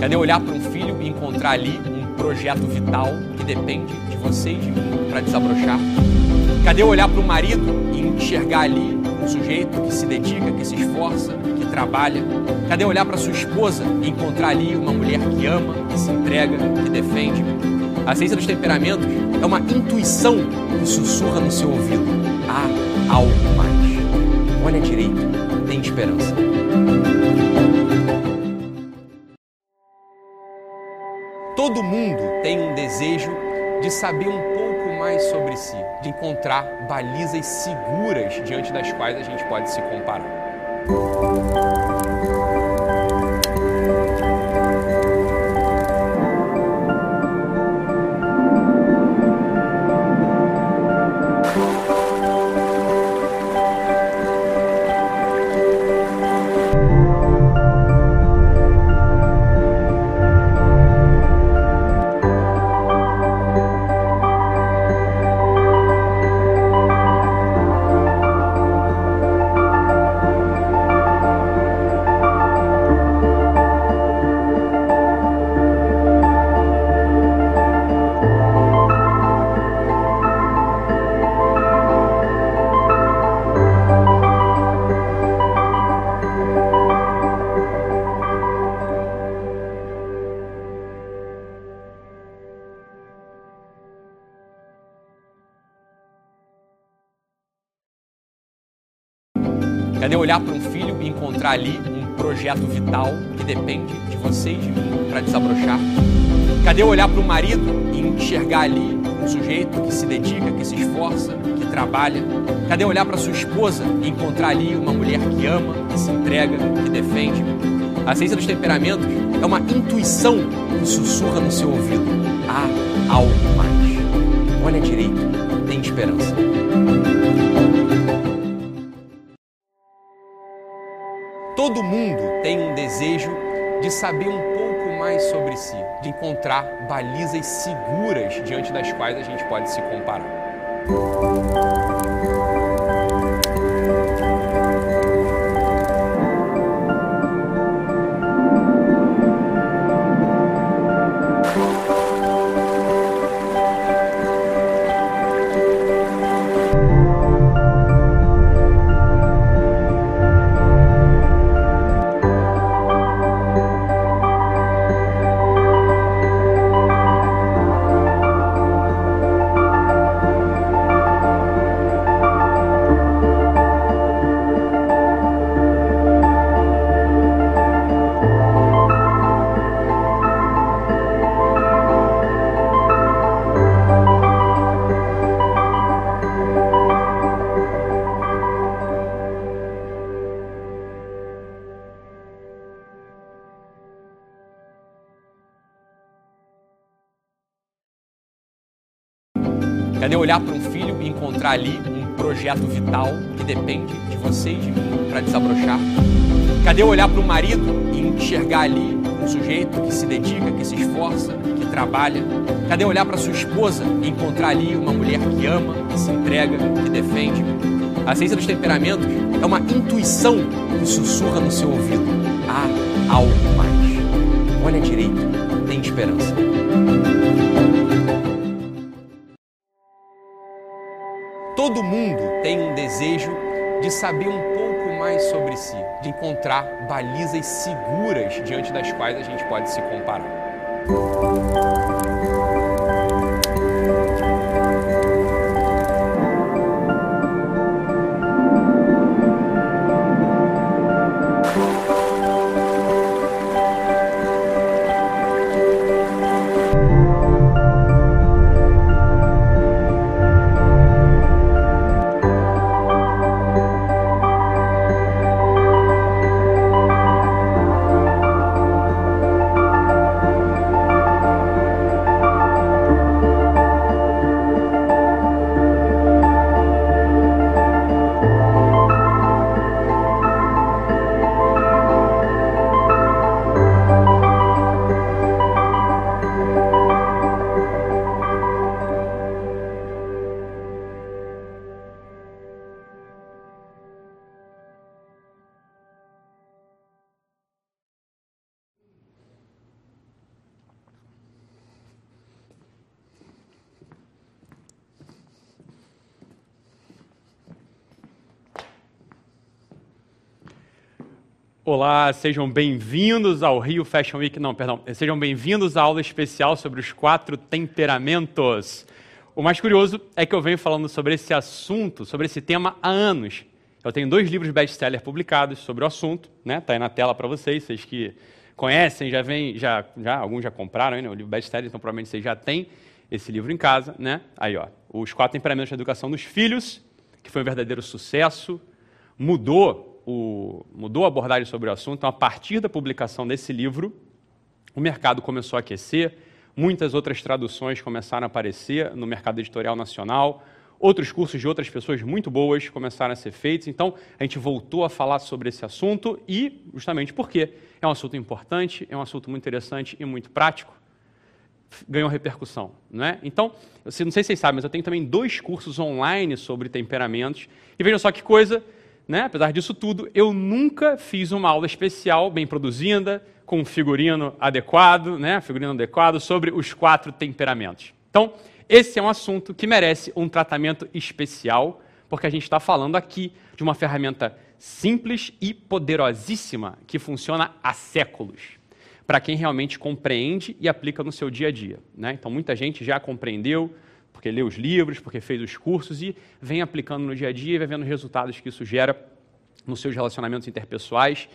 Cadê olhar para um filho e encontrar ali um projeto vital que depende de você e de mim para desabrochar? Cadê olhar para o marido e enxergar ali um sujeito que se dedica, que se esforça, que trabalha? Cadê olhar para sua esposa e encontrar ali uma mulher que ama, que se entrega, que defende? A ciência dos temperamentos é uma intuição que sussurra no seu ouvido. Há algo mais. Olha direito, tem esperança. Todo mundo tem um desejo de saber um pouco mais sobre si, de encontrar balizas seguras diante das quais a gente pode se comparar. Encontrar ali um projeto vital que depende de você e de mim para desabrochar? Cadê olhar para o marido e enxergar ali um sujeito que se dedica, que se esforça, que trabalha? Cadê olhar para sua esposa e encontrar ali uma mulher que ama, que se entrega, que defende? A ciência dos temperamentos é uma intuição que sussurra no seu ouvido. Há algo mais. Olha direito, tem esperança. Desejo de saber um pouco mais sobre si, de encontrar balizas seguras diante das quais a gente pode se comparar. Olhar para um filho e encontrar ali um projeto vital que depende de você e de mim para desabrochar? Cadê olhar para o marido e enxergar ali um sujeito que se dedica, que se esforça, que trabalha? Cadê olhar para sua esposa e encontrar ali uma mulher que ama, que se entrega, que defende? A ciência dos temperamentos é uma intuição que sussurra no seu ouvido. Há algo mais. Olha direito, tem esperança. Desejo de saber um pouco mais sobre si, de encontrar balizas seguras diante das quais a gente pode se comparar. Olá, sejam bem-vindos ao Rio Fashion Week. Não, perdão, sejam bem-vindos à aula especial sobre os quatro temperamentos. O mais curioso é que eu venho falando sobre esse assunto, sobre esse tema há anos. Eu tenho dois livros best-seller publicados sobre o assunto, né? Tá aí na tela para vocês, vocês que conhecem, já vem, já, já alguns já compraram, né? O livro best-seller, então provavelmente vocês já têm esse livro em casa, né? Aí, ó, os quatro temperamentos da educação dos filhos, que foi um verdadeiro sucesso, mudou o, mudou a abordagem sobre o assunto. Então, a partir da publicação desse livro, o mercado começou a aquecer, muitas outras traduções começaram a aparecer no mercado editorial nacional, outros cursos de outras pessoas muito boas começaram a ser feitos. Então, a gente voltou a falar sobre esse assunto e, justamente porque é um assunto importante, é um assunto muito interessante e muito prático, ganhou repercussão, não é? Então, não sei se vocês sabem, mas eu tenho também dois cursos online sobre temperamentos. E vejam só que coisa, né? Apesar disso tudo, eu nunca fiz uma aula especial, bem produzida, com figurino adequado, né? figurino adequado, sobre os quatro temperamentos. Então, esse é um assunto que merece um tratamento especial, porque a gente está falando aqui de uma ferramenta simples e poderosíssima que funciona há séculos para quem realmente compreende e aplica no seu dia a dia. Né? Então, muita gente já compreendeu, porque lê os livros, porque fez os cursos e vem aplicando no dia a dia e vai vendo os resultados que isso gera nos seus relacionamentos interpessoais,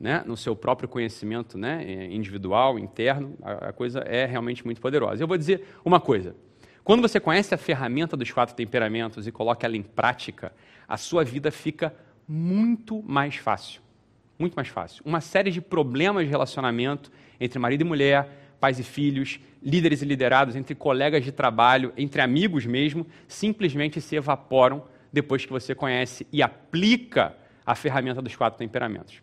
né, no seu próprio conhecimento né, eh, individual, interno, a, a coisa é realmente muito poderosa. Eu vou dizer uma coisa: quando você conhece a ferramenta dos quatro temperamentos e coloca ela em prática, a sua vida fica muito mais fácil. Muito mais fácil. Uma série de problemas de relacionamento entre marido e mulher, pais e filhos, líderes e liderados, entre colegas de trabalho, entre amigos mesmo, simplesmente se evaporam depois que você conhece e aplica a ferramenta dos quatro temperamentos.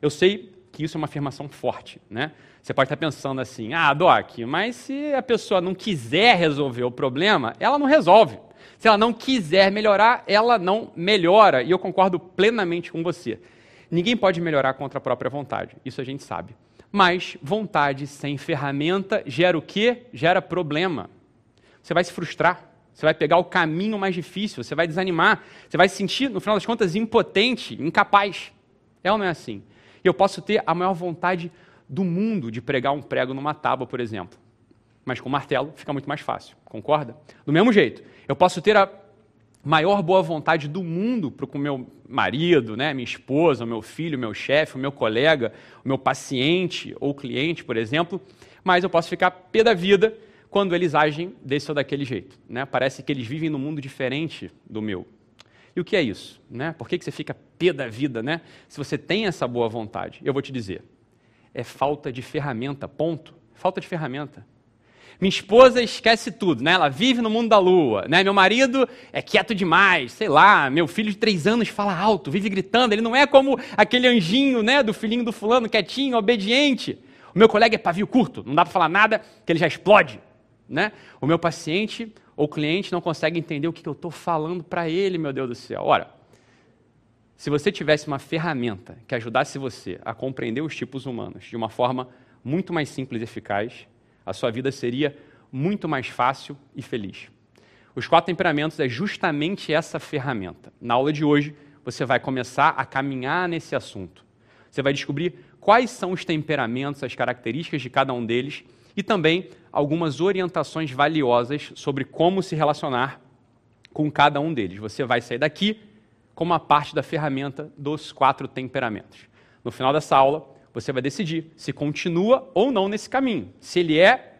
Eu sei que isso é uma afirmação forte, né? Você pode estar pensando assim, ah, Doc, mas se a pessoa não quiser resolver o problema, ela não resolve. Se ela não quiser melhorar, ela não melhora. E eu concordo plenamente com você. Ninguém pode melhorar contra a própria vontade. Isso a gente sabe. Mas vontade sem ferramenta gera o quê? Gera problema. Você vai se frustrar, você vai pegar o caminho mais difícil, você vai desanimar, você vai se sentir, no final das contas, impotente, incapaz. É ou não é assim? Eu posso ter a maior vontade do mundo de pregar um prego numa tábua, por exemplo. Mas com martelo fica muito mais fácil, concorda? Do mesmo jeito, eu posso ter a maior boa vontade do mundo para o meu marido, né, minha esposa, meu filho, meu chefe, meu colega, meu paciente ou cliente, por exemplo, mas eu posso ficar pé da vida quando eles agem desse ou daquele jeito. Né? Parece que eles vivem num mundo diferente do meu. E o que é isso? Né? Por que, que você fica pé da vida né? se você tem essa boa vontade? Eu vou te dizer. É falta de ferramenta, ponto. Falta de ferramenta. Minha esposa esquece tudo, né? Ela vive no mundo da lua, né? Meu marido é quieto demais, sei lá. Meu filho de três anos fala alto, vive gritando. Ele não é como aquele anjinho, né? Do filhinho do fulano, quietinho, obediente. O meu colega é pavio curto, não dá para falar nada que ele já explode, né? O meu paciente ou cliente não consegue entender o que eu estou falando para ele, meu Deus do céu. Ora, se você tivesse uma ferramenta que ajudasse você a compreender os tipos humanos de uma forma muito mais simples e eficaz, a sua vida seria muito mais fácil e feliz. Os quatro temperamentos é justamente essa ferramenta. Na aula de hoje, você vai começar a caminhar nesse assunto. Você vai descobrir quais são os temperamentos, as características de cada um deles e também algumas orientações valiosas sobre como se relacionar com cada um deles. Você vai sair daqui com uma parte da ferramenta dos quatro temperamentos. No final dessa aula, você vai decidir se continua ou não nesse caminho, se ele é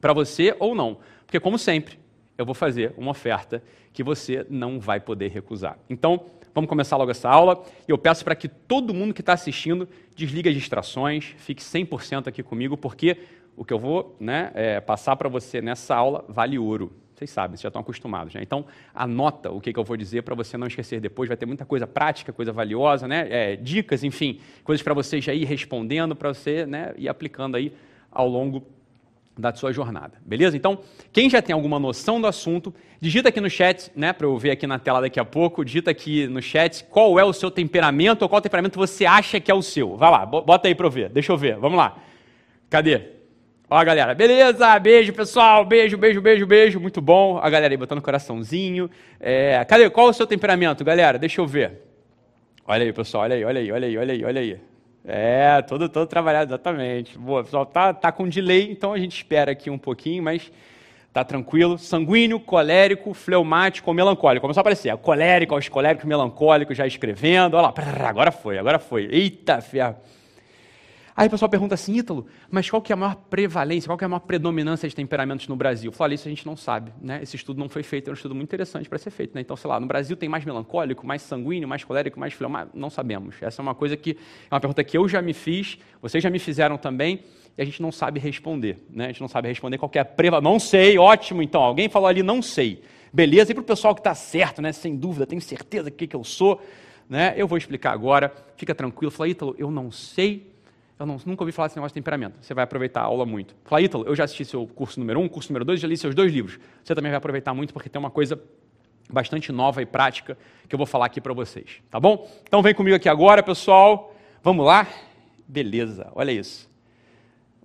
para você ou não. Porque, como sempre, eu vou fazer uma oferta que você não vai poder recusar. Então, vamos começar logo essa aula. E eu peço para que todo mundo que está assistindo desligue as distrações, fique 100% aqui comigo, porque o que eu vou né, é, passar para você nessa aula vale ouro. Vocês sabem, vocês já estão acostumados. Né? Então, anota o que, que eu vou dizer para você não esquecer depois. Vai ter muita coisa prática, coisa valiosa, né? É, dicas, enfim, coisas para você já ir respondendo, para você né, ir aplicando aí ao longo da sua jornada. Beleza? Então, quem já tem alguma noção do assunto, digita aqui no chat, né, para eu ver aqui na tela daqui a pouco, digita aqui no chat qual é o seu temperamento ou qual temperamento você acha que é o seu. Vai lá, bota aí para eu ver. Deixa eu ver. Vamos lá. Cadê? Ó, galera, beleza? Beijo, pessoal. Beijo, beijo, beijo, beijo. Muito bom. A galera aí botando coraçãozinho. É... Cadê? Qual é o seu temperamento, galera? Deixa eu ver. Olha aí, pessoal. Olha aí, olha aí, olha aí, olha aí, olha aí. É, todo, todo trabalhado, exatamente. Boa, pessoal, tá, tá com delay, então a gente espera aqui um pouquinho, mas tá tranquilo. Sanguíneo, colérico, fleumático melancólico. Começou a aparecer. Colérico, os coléricos, melancólicos já escrevendo. Olha lá, agora foi, agora foi. Eita, ferro. Aí o pessoal pergunta assim, Ítalo, mas qual que é a maior prevalência, qual que é a maior predominância de temperamentos no Brasil? Eu falo, isso a gente não sabe, né? Esse estudo não foi feito, é um estudo muito interessante para ser feito, né? Então, sei lá, no Brasil tem mais melancólico, mais sanguíneo, mais colérico, mais fleumático? Não sabemos. Essa é uma coisa que, é uma pergunta que eu já me fiz, vocês já me fizeram também, e a gente não sabe responder, né? A gente não sabe responder qual que é a prevalência. Não sei, ótimo, então, alguém falou ali, não sei. Beleza, e para o pessoal que está certo, né? Sem dúvida, tenho certeza que, que eu sou, né? Eu vou explicar agora, fica tranquilo. Fala, Ítalo, eu não sei eu não, nunca ouvi falar desse negócio de temperamento. Você vai aproveitar a aula muito. Fala, Ítalo, eu já assisti seu curso número um, curso número dois, já li seus dois livros. Você também vai aproveitar muito porque tem uma coisa bastante nova e prática que eu vou falar aqui para vocês. Tá bom? Então vem comigo aqui agora, pessoal. Vamos lá? Beleza, olha isso.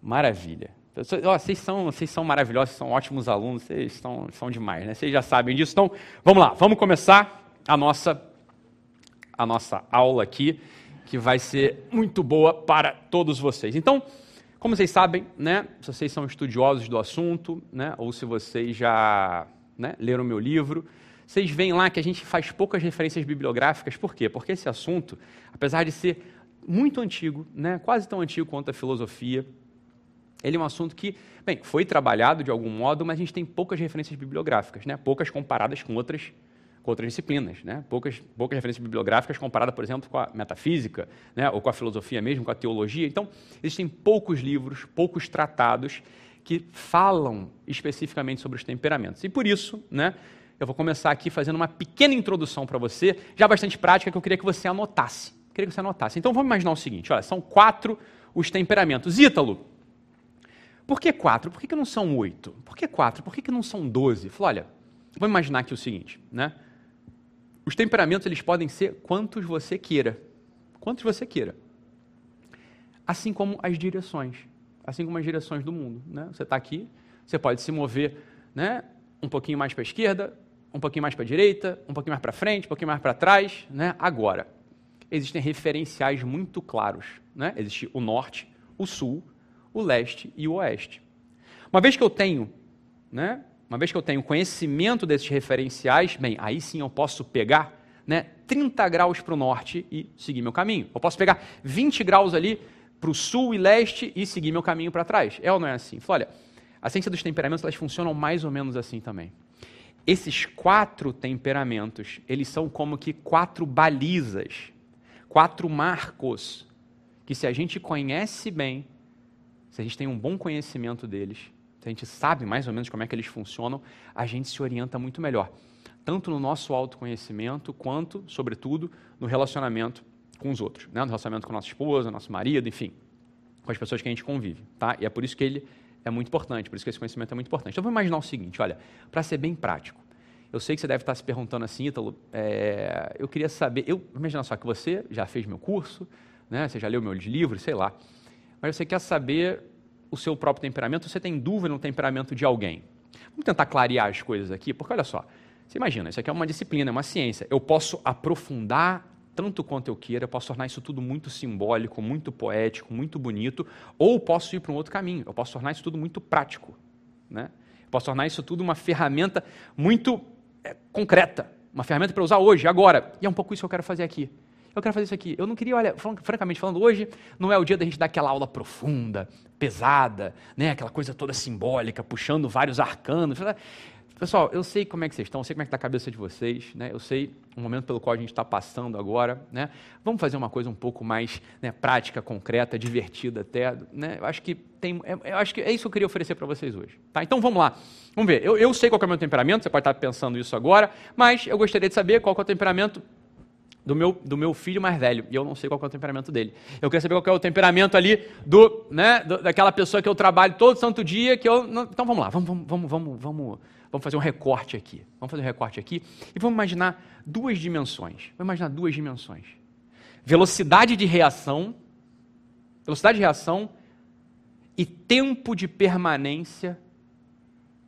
Maravilha. Vocês são, vocês são maravilhosos, são ótimos alunos, vocês são, são demais, né? Vocês já sabem disso. Então, vamos lá, vamos começar a nossa, a nossa aula aqui que vai ser muito boa para todos vocês. Então, como vocês sabem, né, se vocês são estudiosos do assunto, né, ou se vocês já né, leram meu livro, vocês veem lá que a gente faz poucas referências bibliográficas. Por quê? Porque esse assunto, apesar de ser muito antigo, né, quase tão antigo quanto a filosofia, ele é um assunto que, bem, foi trabalhado de algum modo, mas a gente tem poucas referências bibliográficas, né, poucas comparadas com outras com outras disciplinas, né? poucas, poucas referências bibliográficas comparadas, por exemplo, com a metafísica, né? ou com a filosofia mesmo, com a teologia. Então, existem poucos livros, poucos tratados que falam especificamente sobre os temperamentos. E por isso, né, eu vou começar aqui fazendo uma pequena introdução para você, já bastante prática, que eu queria que você anotasse. queria que você anotasse. Então, vamos imaginar o seguinte, olha, são quatro os temperamentos. Ítalo, por que quatro? Por que, que não são oito? Por que quatro? Por que, que não são doze? Falou, olha, vamos imaginar aqui o seguinte, né? Os temperamentos eles podem ser quantos você queira. Quantos você queira. Assim como as direções. Assim como as direções do mundo. Né? Você está aqui, você pode se mover né, um pouquinho mais para a esquerda, um pouquinho mais para a direita, um pouquinho mais para frente, um pouquinho mais para trás. Né? Agora, existem referenciais muito claros. Né? Existe o norte, o sul, o leste e o oeste. Uma vez que eu tenho né, uma vez que eu tenho conhecimento desses referenciais, bem, aí sim eu posso pegar né, 30 graus para o norte e seguir meu caminho. Eu posso pegar 20 graus ali para o sul e leste e seguir meu caminho para trás. É ou não é assim? olha, a ciência dos temperamentos elas funcionam mais ou menos assim também. Esses quatro temperamentos, eles são como que quatro balizas, quatro marcos, que se a gente conhece bem, se a gente tem um bom conhecimento deles, a gente sabe mais ou menos como é que eles funcionam, a gente se orienta muito melhor. Tanto no nosso autoconhecimento, quanto, sobretudo, no relacionamento com os outros. Né? No relacionamento com nossa esposa, nosso marido, enfim, com as pessoas que a gente convive. Tá? E é por isso que ele é muito importante, por isso que esse conhecimento é muito importante. Então, vamos imaginar o seguinte, olha, para ser bem prático, eu sei que você deve estar se perguntando assim, Ítalo, é, eu queria saber, eu imagina só que você já fez meu curso, né, você já leu meus livros, sei lá, mas você quer saber o seu próprio temperamento, você tem dúvida no temperamento de alguém. Vamos tentar clarear as coisas aqui, porque olha só, você imagina, isso aqui é uma disciplina, é uma ciência. Eu posso aprofundar tanto quanto eu queira, eu posso tornar isso tudo muito simbólico, muito poético, muito bonito, ou posso ir para um outro caminho, eu posso tornar isso tudo muito prático. Né? Eu posso tornar isso tudo uma ferramenta muito é, concreta, uma ferramenta para usar hoje, agora. E é um pouco isso que eu quero fazer aqui eu quero fazer isso aqui. Eu não queria, olha, francamente falando, hoje não é o dia da gente dar aquela aula profunda, pesada, né? aquela coisa toda simbólica, puxando vários arcanos. Pessoal, eu sei como é que vocês estão, eu sei como é que está a cabeça de vocês, né? eu sei o momento pelo qual a gente está passando agora. Né? Vamos fazer uma coisa um pouco mais né, prática, concreta, divertida até. Né? Eu, acho que tem, é, eu acho que é isso que eu queria oferecer para vocês hoje. Tá? Então vamos lá. Vamos ver. Eu, eu sei qual é o meu temperamento, você pode estar pensando isso agora, mas eu gostaria de saber qual é o temperamento do meu, do meu filho mais velho, e eu não sei qual é o temperamento dele. Eu queria saber qual é o temperamento ali do, né, daquela pessoa que eu trabalho todo santo dia, que eu... Não, então vamos lá, vamos, vamos, vamos, vamos, vamos fazer um recorte aqui. Vamos fazer um recorte aqui e vamos imaginar duas dimensões. Vamos imaginar duas dimensões. Velocidade de reação, velocidade de reação e tempo de permanência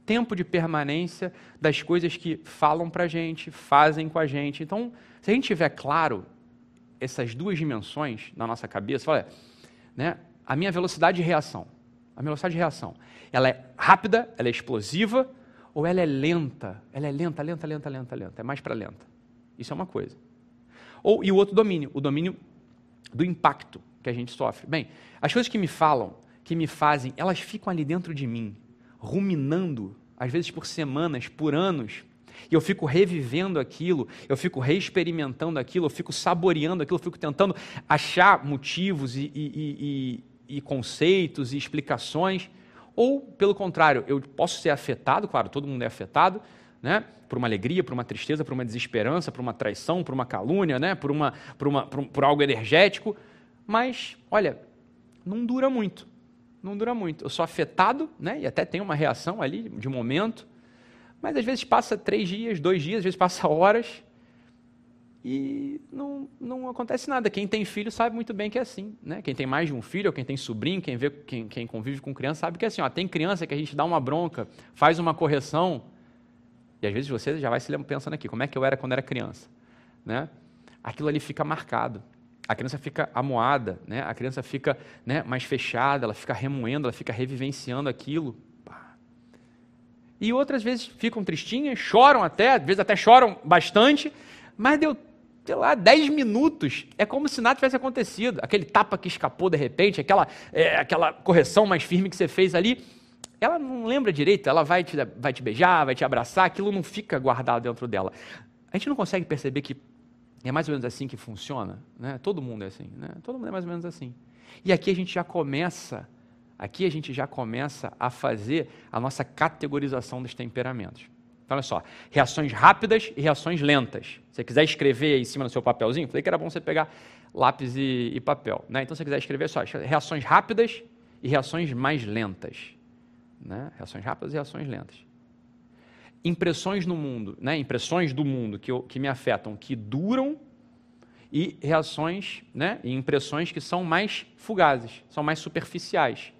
tempo de permanência das coisas que falam para a gente, fazem com a gente. Então, se a gente tiver claro essas duas dimensões na nossa cabeça, olha, né, a minha velocidade de reação, a velocidade de reação, ela é rápida, ela é explosiva, ou ela é lenta? Ela é lenta, lenta, lenta, lenta, lenta, é mais para lenta. Isso é uma coisa. Ou, e o outro domínio, o domínio do impacto que a gente sofre. Bem, as coisas que me falam, que me fazem, elas ficam ali dentro de mim, ruminando, às vezes por semanas, por anos, e eu fico revivendo aquilo, eu fico reexperimentando aquilo, eu fico saboreando aquilo, eu fico tentando achar motivos e, e, e, e conceitos e explicações. Ou, pelo contrário, eu posso ser afetado, claro, todo mundo é afetado, né? por uma alegria, por uma tristeza, por uma desesperança, por uma traição, por uma calúnia, né? por, uma, por, uma, por, por algo energético. Mas, olha, não dura muito. Não dura muito. Eu sou afetado, né? e até tenho uma reação ali de momento, mas às vezes passa três dias, dois dias, às vezes passa horas e não, não acontece nada. Quem tem filho sabe muito bem que é assim. Né? Quem tem mais de um filho, ou quem tem sobrinho, quem, vê, quem, quem convive com criança, sabe que é assim. Ó, tem criança que a gente dá uma bronca, faz uma correção, e às vezes você já vai se pensando aqui, como é que eu era quando era criança? Né? Aquilo ali fica marcado. A criança fica amoada, né? a criança fica né, mais fechada, ela fica remoendo, ela fica revivenciando aquilo. E outras vezes ficam tristinhas, choram até, às vezes até choram bastante, mas deu, sei lá, 10 minutos, é como se nada tivesse acontecido. Aquele tapa que escapou de repente, aquela, é, aquela correção mais firme que você fez ali, ela não lembra direito, ela vai te, vai te beijar, vai te abraçar, aquilo não fica guardado dentro dela. A gente não consegue perceber que é mais ou menos assim que funciona, né? Todo mundo é assim, né? Todo mundo é mais ou menos assim. E aqui a gente já começa Aqui a gente já começa a fazer a nossa categorização dos temperamentos. Então, olha só, reações rápidas e reações lentas. Se você quiser escrever aí em cima do seu papelzinho, falei que era bom você pegar lápis e, e papel. Né? Então, se você quiser escrever só reações rápidas e reações mais lentas. Né? Reações rápidas e reações lentas. Impressões no mundo, né? impressões do mundo que, eu, que me afetam, que duram e reações né? e impressões que são mais fugazes, são mais superficiais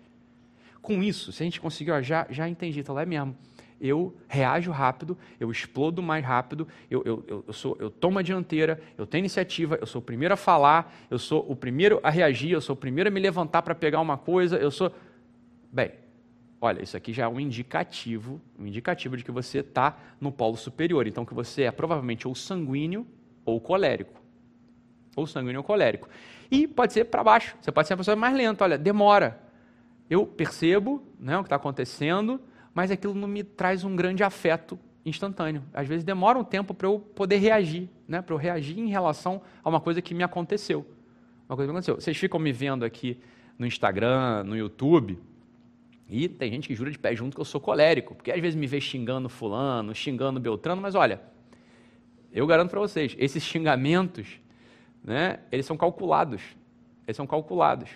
com isso, se a gente conseguir, já, já entendi, então é mesmo. Eu reajo rápido, eu explodo mais rápido, eu, eu, eu, sou, eu tomo a dianteira, eu tenho iniciativa, eu sou o primeiro a falar, eu sou o primeiro a reagir, eu sou o primeiro a me levantar para pegar uma coisa, eu sou. Bem, olha, isso aqui já é um indicativo, um indicativo de que você está no polo superior. Então, que você é provavelmente ou sanguíneo ou colérico. Ou sanguíneo ou colérico. E pode ser para baixo, você pode ser uma pessoa mais lenta, olha, demora eu percebo né, o que está acontecendo, mas aquilo não me traz um grande afeto instantâneo. Às vezes demora um tempo para eu poder reagir, né, para eu reagir em relação a uma coisa que me aconteceu. Uma coisa que aconteceu. Vocês ficam me vendo aqui no Instagram, no YouTube, e tem gente que jura de pé junto que eu sou colérico, porque às vezes me vê xingando fulano, xingando Beltrano, mas olha, eu garanto para vocês, esses xingamentos, né, eles são calculados. Eles são calculados.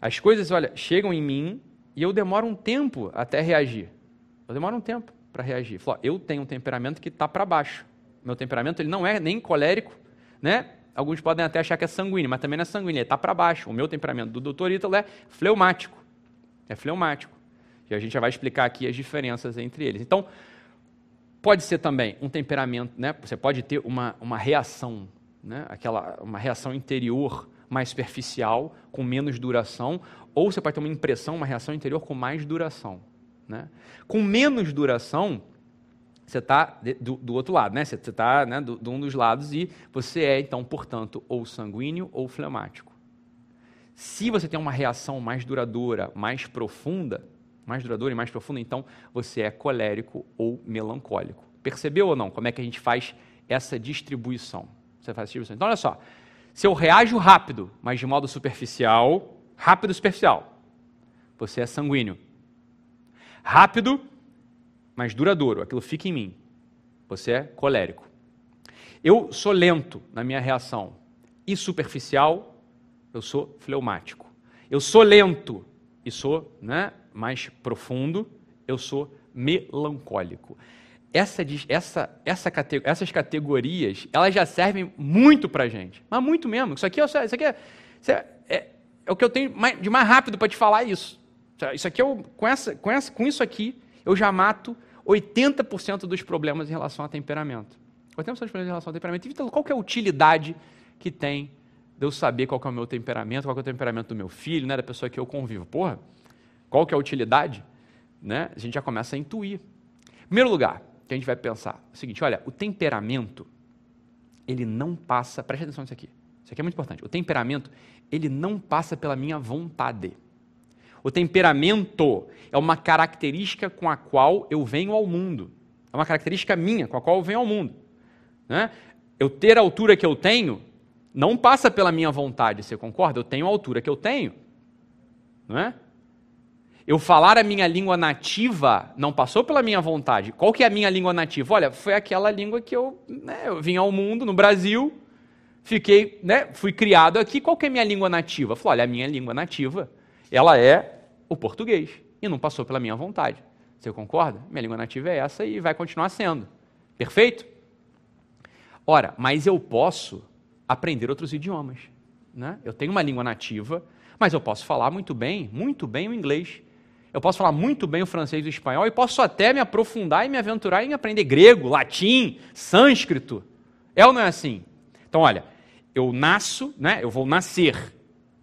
As coisas, olha, chegam em mim e eu demoro um tempo até reagir. Eu demoro um tempo para reagir. Falo, eu tenho um temperamento que está para baixo. Meu temperamento ele não é nem colérico, né? Alguns podem até achar que é sanguíneo, mas também não é sanguíneo, ele está para baixo. O meu temperamento do doutor Ítalo é fleumático. É fleumático. E a gente já vai explicar aqui as diferenças entre eles. Então, pode ser também um temperamento, né? Você pode ter uma, uma reação, né? Aquela, uma reação interior mais superficial, com menos duração, ou você pode ter uma impressão, uma reação interior com mais duração. Né? Com menos duração, você está do, do, outro lado, né? você está né, de um dos lados e você é, então, portanto, ou sanguíneo ou fleumático. Se você tem uma reação mais duradoura, mais profunda, mais duradoura e mais profunda, então você é colérico ou melancólico. Percebeu ou não como é que a gente faz essa distribuição? Você faz distribuição. Então, olha só. Se eu reajo rápido, mas de modo superficial, rápido superficial, você é sanguíneo. Rápido, mas duradouro, aquilo fica em mim. Você é colérico. Eu sou lento na minha reação e superficial, eu sou fleumático. Eu sou lento e sou né, mais profundo, eu sou melancólico essa, essa, essa, essas categorias, elas já servem muito para a gente. Mas muito mesmo. Isso aqui, isso aqui é, isso é, é, é o que eu tenho de mais rápido para te falar isso. Isso aqui, eu, com, essa, com, essa, com isso aqui, eu já mato 80% dos problemas em relação a temperamento. 80% dos problemas em relação a temperamento. Então, qual que é a utilidade que tem de eu saber qual é o meu temperamento, qual é o temperamento do meu filho, né, da pessoa que eu convivo. Porra, qual que é a utilidade? Né? A gente já começa a intuir. Primeiro lugar, que a gente vai pensar é o seguinte, olha, o temperamento, ele não passa, preste atenção nisso aqui, isso aqui é muito importante, o temperamento, ele não passa pela minha vontade. O temperamento é uma característica com a qual eu venho ao mundo. É uma característica minha com a qual eu venho ao mundo. Né? Eu ter a altura que eu tenho não passa pela minha vontade, você concorda? Eu tenho a altura que eu tenho. Não é? Eu falar a minha língua nativa não passou pela minha vontade. Qual que é a minha língua nativa? Olha, foi aquela língua que eu, né, eu vim ao mundo, no Brasil, fiquei, né, fui criado aqui. Qual que é a minha língua nativa? Eu olha, a minha língua nativa, ela é o português. E não passou pela minha vontade. Você concorda? Minha língua nativa é essa e vai continuar sendo. Perfeito? Ora, mas eu posso aprender outros idiomas. Né? Eu tenho uma língua nativa, mas eu posso falar muito bem, muito bem o inglês eu posso falar muito bem o francês e o espanhol e posso até me aprofundar e me aventurar em aprender grego, latim, sânscrito. É ou não é assim? Então, olha, eu nasço, né? Eu vou nascer.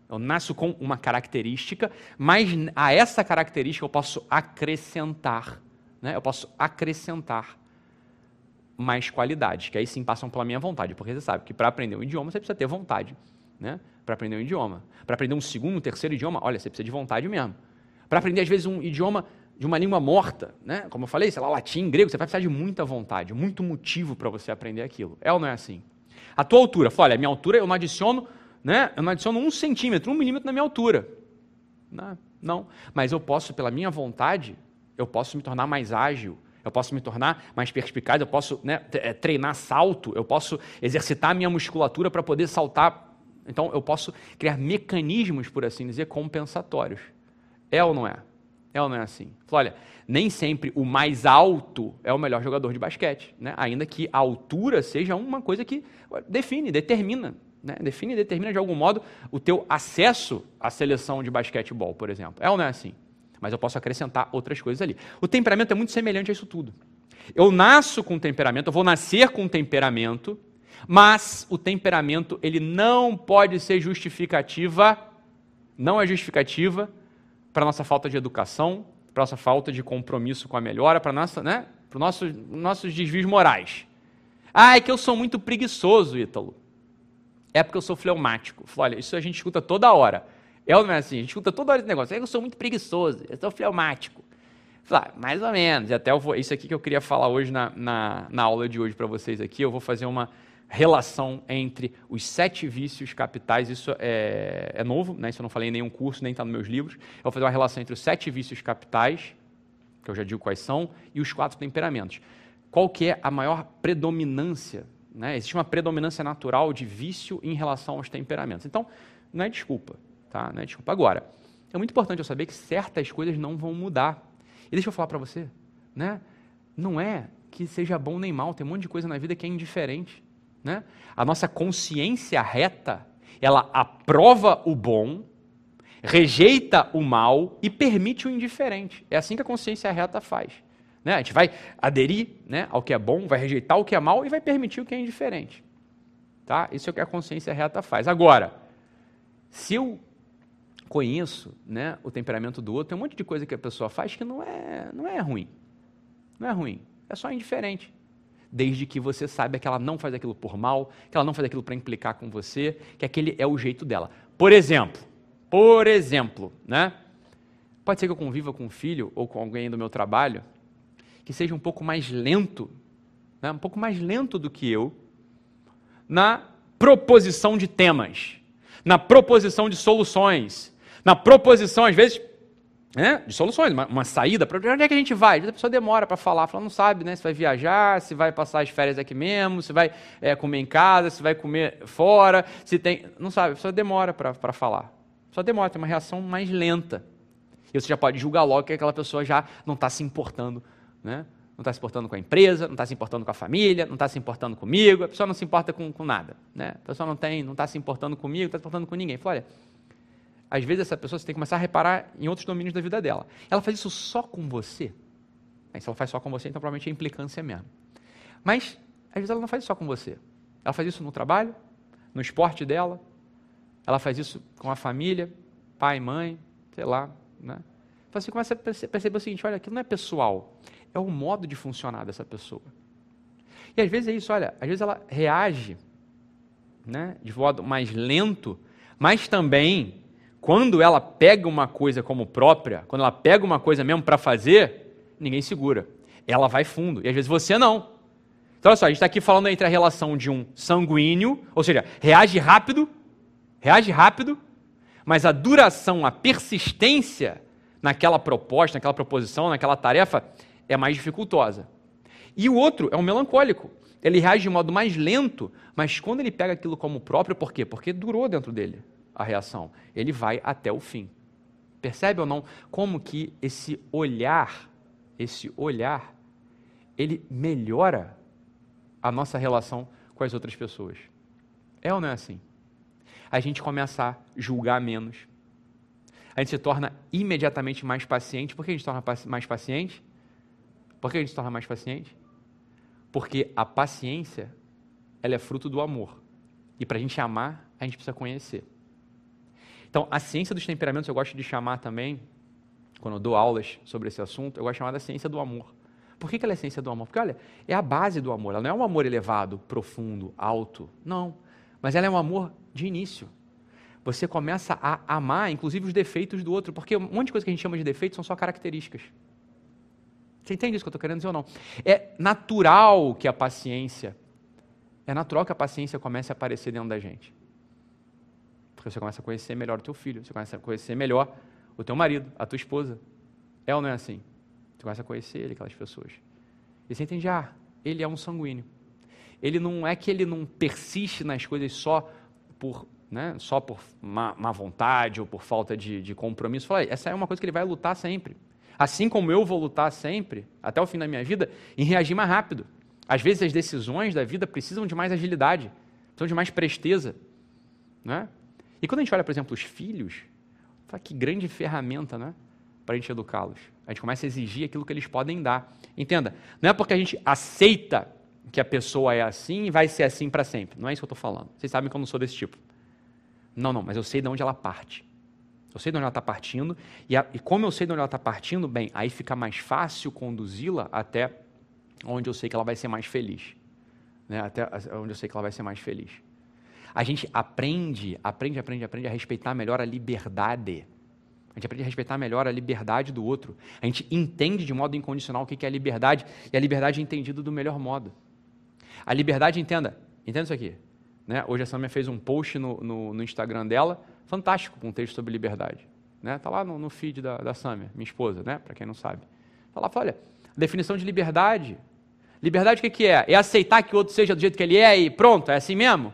Eu nasço com uma característica, mas a essa característica eu posso acrescentar, né? Eu posso acrescentar mais qualidades, que aí sim passam pela minha vontade, porque você sabe que para aprender um idioma você precisa ter vontade, né? Para aprender um idioma, para aprender um segundo, um terceiro idioma, olha, você precisa de vontade mesmo. Para aprender, às vezes, um idioma de uma língua morta, né? como eu falei, sei lá, latim, grego, você vai precisar de muita vontade, muito motivo para você aprender aquilo. É ou não é assim? A tua altura, fala, olha, a minha altura eu não adiciono, né? eu não adiciono um centímetro, um milímetro na minha altura. Não, não. Mas eu posso, pela minha vontade, eu posso me tornar mais ágil, eu posso me tornar mais perspicaz, eu posso né, é, treinar salto, eu posso exercitar a minha musculatura para poder saltar. Então, eu posso criar mecanismos, por assim dizer, compensatórios. É ou não é? É ou não é assim? olha, nem sempre o mais alto é o melhor jogador de basquete, né? ainda que a altura seja uma coisa que define, determina, né? define e determina de algum modo o teu acesso à seleção de basquetebol, por exemplo. É ou não é assim? Mas eu posso acrescentar outras coisas ali. O temperamento é muito semelhante a isso tudo. Eu nasço com temperamento, eu vou nascer com temperamento, mas o temperamento ele não pode ser justificativa, não é justificativa para nossa falta de educação, para nossa falta de compromisso com a melhora, para nossa, né, os nossos, nossos desvios morais. Ah, é que eu sou muito preguiçoso, Ítalo. É porque eu sou fleumático. Olha, isso a gente escuta toda hora. É ou não é assim? A gente escuta toda hora esse negócio. É que eu sou muito preguiçoso, eu sou fleumático. Falei, ah, mais ou menos. E até vou, isso aqui que eu queria falar hoje na, na, na aula de hoje para vocês aqui, eu vou fazer uma, relação entre os sete vícios capitais. Isso é, é novo, né? isso eu não falei em nenhum curso, nem está nos meus livros. Eu vou fazer uma relação entre os sete vícios capitais, que eu já digo quais são, e os quatro temperamentos. Qual que é a maior predominância? Né? Existe uma predominância natural de vício em relação aos temperamentos. Então, não é desculpa, tá? Não é desculpa. Agora, é muito importante eu saber que certas coisas não vão mudar. E deixa eu falar para você, né? Não é que seja bom nem mal, tem um monte de coisa na vida que é indiferente. Né? A nossa consciência reta, ela aprova o bom, rejeita o mal e permite o indiferente. É assim que a consciência reta faz. Né? A gente vai aderir né, ao que é bom, vai rejeitar o que é mal e vai permitir o que é indiferente. Tá? Isso é o que a consciência reta faz. Agora, se eu conheço né, o temperamento do outro, tem um monte de coisa que a pessoa faz que não é, não é ruim. Não é ruim, é só indiferente desde que você saiba que ela não faz aquilo por mal, que ela não faz aquilo para implicar com você, que aquele é o jeito dela. Por exemplo, por exemplo, né? Pode ser que eu conviva com um filho ou com alguém do meu trabalho que seja um pouco mais lento, né? um pouco mais lento do que eu, na proposição de temas, na proposição de soluções, na proposição, às vezes, né, de soluções, uma, uma saída. Para onde é que a gente vai? A pessoa demora para falar, fala, não sabe né, se vai viajar, se vai passar as férias aqui mesmo, se vai é, comer em casa, se vai comer fora, se tem. Não sabe, a pessoa demora para falar. A pessoa demora, tem uma reação mais lenta. E você já pode julgar logo que aquela pessoa já não está se importando, né? não está se importando com a empresa, não está se importando com a família, não está se importando comigo, a pessoa não se importa com, com nada. Né? A pessoa não tem, não está se importando comigo, não está se importando com ninguém. Fala, olha, às vezes essa pessoa você tem que começar a reparar em outros domínios da vida dela. Ela faz isso só com você? Aí, se ela faz só com você, então provavelmente é implicância mesmo. Mas, às vezes ela não faz isso só com você. Ela faz isso no trabalho, no esporte dela, ela faz isso com a família, pai, mãe, sei lá, né? Então você começa a perceber o seguinte, olha, aquilo não é pessoal, é o modo de funcionar dessa pessoa. E às vezes é isso, olha, às vezes ela reage né, de modo mais lento, mas também, quando ela pega uma coisa como própria, quando ela pega uma coisa mesmo para fazer, ninguém segura. Ela vai fundo. E às vezes você não. Então, olha só, a gente está aqui falando entre a relação de um sanguíneo, ou seja, reage rápido, reage rápido, mas a duração, a persistência naquela proposta, naquela proposição, naquela tarefa é mais dificultosa. E o outro é um melancólico. Ele reage de modo mais lento, mas quando ele pega aquilo como próprio, por quê? Porque durou dentro dele a reação. Ele vai até o fim. Percebe ou não como que esse olhar, esse olhar, ele melhora a nossa relação com as outras pessoas? É ou não é assim? A gente começa a julgar menos. A gente se torna imediatamente mais paciente. Por que a gente se torna mais paciente? Por que a gente se torna mais paciente? Porque a paciência, ela é fruto do amor. E para a gente amar, a gente precisa conhecer. Então, a ciência dos temperamentos eu gosto de chamar também, quando eu dou aulas sobre esse assunto, eu gosto de chamar da ciência do amor. Por que, que ela é a ciência do amor? Porque, olha, é a base do amor. Ela não é um amor elevado, profundo, alto. Não. Mas ela é um amor de início. Você começa a amar, inclusive, os defeitos do outro. Porque um monte de coisa que a gente chama de defeitos são só características. Você entende isso que eu estou querendo dizer ou não? É natural que a paciência, é natural que a paciência comece a aparecer dentro da gente. Porque você começa a conhecer melhor o teu filho, você começa a conhecer melhor o teu marido, a tua esposa. É ou não é assim? Você começa a conhecer ele, aquelas pessoas. E você entende, ah, ele é um sanguíneo. Ele não é que ele não persiste nas coisas só por, né, só por má, má vontade ou por falta de, de compromisso. Fala, essa é uma coisa que ele vai lutar sempre. Assim como eu vou lutar sempre, até o fim da minha vida, em reagir mais rápido. Às vezes as decisões da vida precisam de mais agilidade, precisam de mais presteza. Né? E quando a gente olha, por exemplo, os filhos, fala que grande ferramenta né, para a gente educá-los. A gente começa a exigir aquilo que eles podem dar. Entenda, não é porque a gente aceita que a pessoa é assim e vai ser assim para sempre. Não é isso que eu estou falando. Vocês sabem que eu não sou desse tipo. Não, não, mas eu sei de onde ela parte. Eu sei de onde ela está partindo, e, a, e, como eu sei de onde ela está partindo, bem, aí fica mais fácil conduzi-la até onde eu sei que ela vai ser mais feliz. Né? Até onde eu sei que ela vai ser mais feliz. A gente aprende, aprende, aprende, aprende a respeitar melhor a liberdade. A gente aprende a respeitar melhor a liberdade do outro. A gente entende de modo incondicional o que é a liberdade, e a liberdade é entendida do melhor modo. A liberdade, entenda, entenda isso aqui. Né? Hoje a Samia fez um post no, no, no Instagram dela, fantástico, com um texto sobre liberdade. Né? Tá lá no, no feed da, da Samia, minha esposa, né? para quem não sabe. Está lá, fala, olha, definição de liberdade. Liberdade o que, que é? É aceitar que o outro seja do jeito que ele é e pronto, é assim mesmo?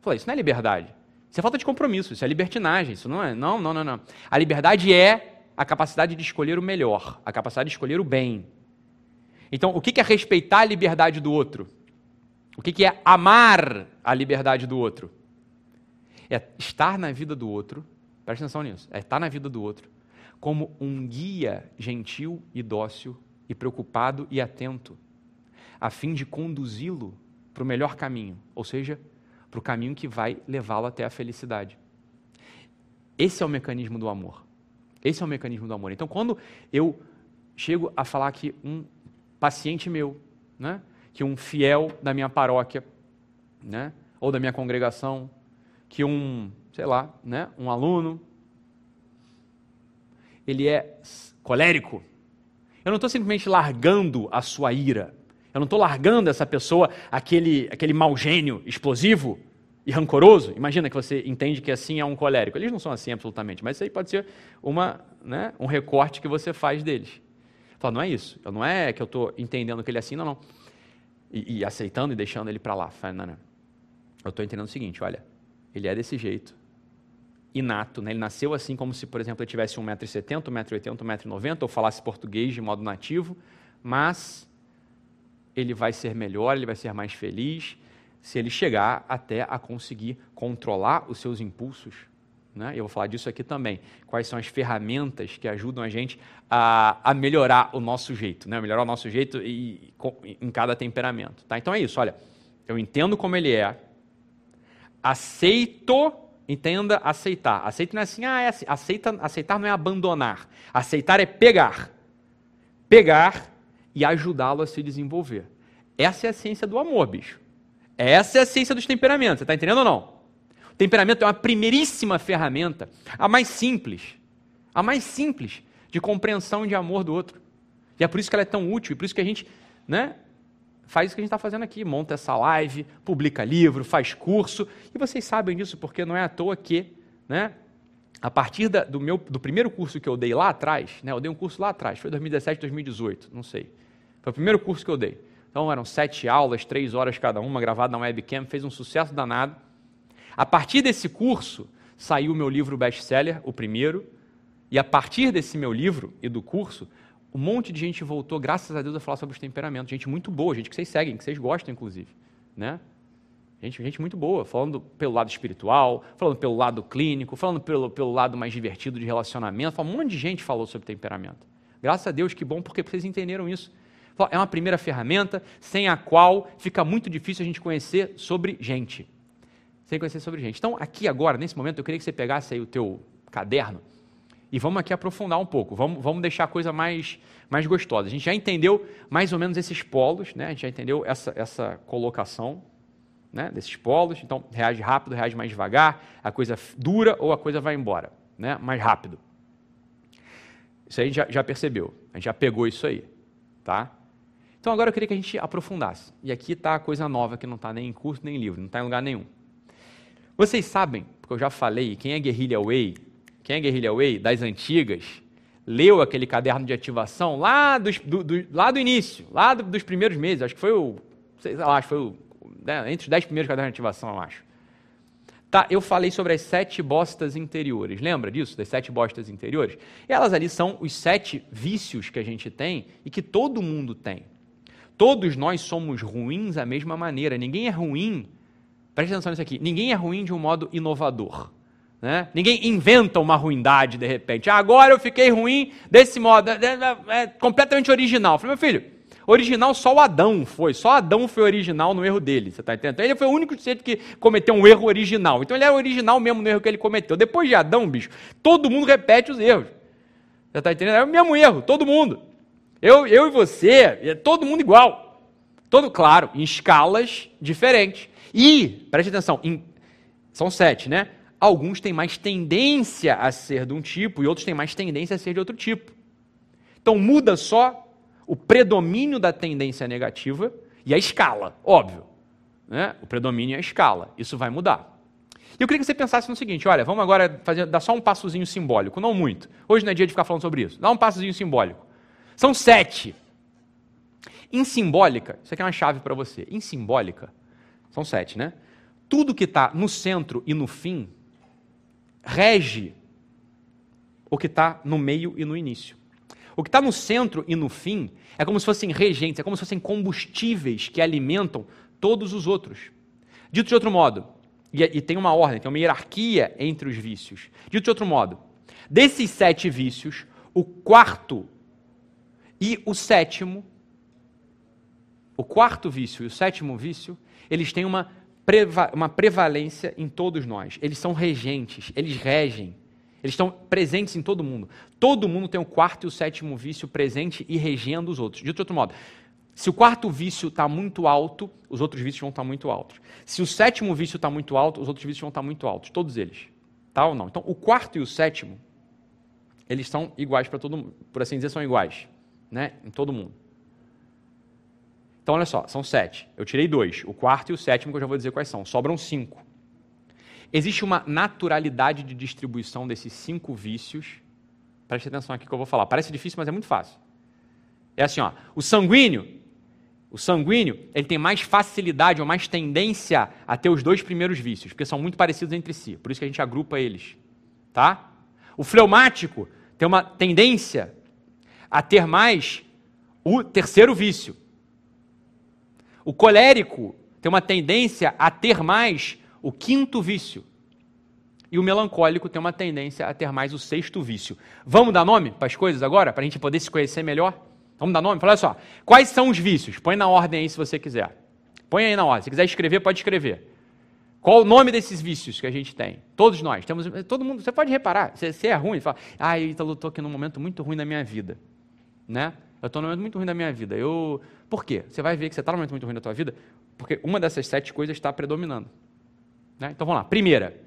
Falei, isso não é liberdade. Isso é falta de compromisso, isso é libertinagem, isso não é. Não, não, não, não. A liberdade é a capacidade de escolher o melhor, a capacidade de escolher o bem. Então, o que é respeitar a liberdade do outro? O que é amar a liberdade do outro? É estar na vida do outro, presta atenção nisso, é estar na vida do outro como um guia gentil e dócil e preocupado e atento, a fim de conduzi-lo para o melhor caminho, ou seja, para o caminho que vai levá-lo até a felicidade. Esse é o mecanismo do amor. Esse é o mecanismo do amor. Então, quando eu chego a falar que um paciente meu, né, que um fiel da minha paróquia, né, ou da minha congregação, que um, sei lá, né, um aluno, ele é colérico. Eu não estou simplesmente largando a sua ira. Eu não estou largando essa pessoa, aquele, aquele mau gênio explosivo e rancoroso. Imagina que você entende que assim é um colérico. Eles não são assim absolutamente, mas isso aí pode ser uma, né, um recorte que você faz deles. Fala, não é isso. Não é que eu estou entendendo que ele é assim, não, não. E, e aceitando e deixando ele para lá. Fala, não, não. Eu estou entendendo o seguinte, olha, ele é desse jeito, inato, né? ele nasceu assim como se, por exemplo, ele tivesse 1,70m, 1,80m, 1,90m, ou falasse português de modo nativo, mas ele vai ser melhor, ele vai ser mais feliz, se ele chegar até a conseguir controlar os seus impulsos. Né? Eu vou falar disso aqui também. Quais são as ferramentas que ajudam a gente a, a melhorar o nosso jeito, né? melhorar o nosso jeito e, em cada temperamento. Tá? Então é isso, olha, eu entendo como ele é, aceito, Entenda aceitar. Aceitar não é assim, ah, é assim. Aceita, aceitar não é abandonar. Aceitar é pegar. Pegar e ajudá-lo a se desenvolver. Essa é a ciência do amor, bicho. Essa é a ciência dos temperamentos. Você está entendendo ou não? O temperamento é uma primeiríssima ferramenta, a mais simples, a mais simples de compreensão de amor do outro. E é por isso que ela é tão útil, e por isso que a gente né, faz o que a gente está fazendo aqui, monta essa live, publica livro, faz curso, e vocês sabem disso, porque não é à toa que, né, a partir da, do, meu, do primeiro curso que eu dei lá atrás, né, eu dei um curso lá atrás, foi 2017, 2018, não sei, foi o primeiro curso que eu dei. Então eram sete aulas, três horas cada uma, gravada na webcam, fez um sucesso danado. A partir desse curso, saiu o meu livro best-seller, o primeiro, e a partir desse meu livro e do curso, um monte de gente voltou, graças a Deus, a falar sobre os temperamentos. Gente muito boa, gente que vocês seguem, que vocês gostam, inclusive. Né? Gente, gente muito boa, falando pelo lado espiritual, falando pelo lado clínico, falando pelo, pelo lado mais divertido de relacionamento. Um monte de gente falou sobre temperamento. Graças a Deus, que bom, porque vocês entenderam isso. É uma primeira ferramenta sem a qual fica muito difícil a gente conhecer sobre gente. Sem conhecer sobre gente. Então, aqui agora, nesse momento, eu queria que você pegasse aí o teu caderno e vamos aqui aprofundar um pouco. Vamos, vamos deixar a coisa mais, mais gostosa. A gente já entendeu mais ou menos esses polos, né? a gente já entendeu essa, essa colocação né? desses polos. Então, reage rápido, reage mais devagar, a coisa dura ou a coisa vai embora, né? mais rápido. Isso aí a gente já, já percebeu, a gente já pegou isso aí. Tá? Então agora eu queria que a gente aprofundasse. E aqui está a coisa nova que não está nem em curso nem em livro, não está em lugar nenhum. Vocês sabem, porque eu já falei, quem é Guerrilla Way, quem é Guerrilla Way das antigas, leu aquele caderno de ativação lá, dos, do, do, lá do início, lá do, dos primeiros meses, acho que foi o, sei lá, acho que foi o, entre os dez primeiros cadernos de ativação, eu acho. Tá, eu falei sobre as sete bostas interiores. Lembra disso? Das sete bostas interiores? Elas ali são os sete vícios que a gente tem e que todo mundo tem. Todos nós somos ruins da mesma maneira. Ninguém é ruim, preste atenção nisso aqui, ninguém é ruim de um modo inovador. Né? Ninguém inventa uma ruindade de repente. Ah, agora eu fiquei ruim desse modo. É, é, é completamente original. Eu falei, meu filho, original só o Adão foi. Só Adão foi original no erro dele. Você está entendendo? Ele foi o único ser que cometeu um erro original. Então ele é original mesmo no erro que ele cometeu. Depois de Adão, bicho, todo mundo repete os erros. Você está entendendo? É o mesmo erro, todo mundo. Eu, eu e você, é todo mundo igual. Todo, claro, em escalas diferentes. E, preste atenção, em, são sete, né? Alguns têm mais tendência a ser de um tipo e outros têm mais tendência a ser de outro tipo. Então muda só o predomínio da tendência negativa e a escala, óbvio. Né? O predomínio e a escala. Isso vai mudar. E eu queria que você pensasse no seguinte: olha, vamos agora fazer, dar só um passozinho simbólico, não muito. Hoje não é dia de ficar falando sobre isso. Dá um passozinho simbólico. São sete. Em simbólica, isso aqui é uma chave para você. Em simbólica, são sete, né? Tudo que está no centro e no fim rege o que está no meio e no início. O que está no centro e no fim é como se fossem regentes, é como se fossem combustíveis que alimentam todos os outros. Dito de outro modo, e, e tem uma ordem, tem uma hierarquia entre os vícios. Dito de outro modo, desses sete vícios, o quarto e o sétimo, o quarto vício e o sétimo vício, eles têm uma, preva uma prevalência em todos nós. Eles são regentes, eles regem. Eles estão presentes em todo mundo. Todo mundo tem o quarto e o sétimo vício presente e regendo os outros. De outro modo, se o quarto vício está muito alto, os outros vícios vão estar tá muito altos. Se o sétimo vício está muito alto, os outros vícios vão estar tá muito altos. Todos eles. Tá ou não? Então, o quarto e o sétimo, eles são iguais para todo mundo. Por assim dizer, são iguais né, em todo mundo. Então, olha só, são sete. Eu tirei dois, o quarto e o sétimo, que eu já vou dizer quais são. Sobram cinco. Existe uma naturalidade de distribuição desses cinco vícios. Preste atenção aqui que eu vou falar. Parece difícil, mas é muito fácil. É assim, ó, o sanguíneo, o sanguíneo, ele tem mais facilidade ou mais tendência a ter os dois primeiros vícios, porque são muito parecidos entre si. Por isso que a gente agrupa eles, tá? O fleumático tem uma tendência a ter mais o terceiro vício. O colérico tem uma tendência a ter mais o quinto vício. E o melancólico tem uma tendência a ter mais o sexto vício. Vamos dar nome para as coisas agora, para a gente poder se conhecer melhor? Vamos dar nome? Fala só. Quais são os vícios? Põe na ordem aí se você quiser. Põe aí na ordem. Se quiser escrever, pode escrever. Qual o nome desses vícios que a gente tem? Todos nós. Temos, todo mundo, você pode reparar, você, você é ruim, fala, ah, eu estou aqui num momento muito ruim da minha vida. Né? Eu estou num momento muito ruim da minha vida. Eu, por quê? Você vai ver que você está num momento muito ruim da tua vida, porque uma dessas sete coisas está predominando. Né? Então vamos lá. Primeira.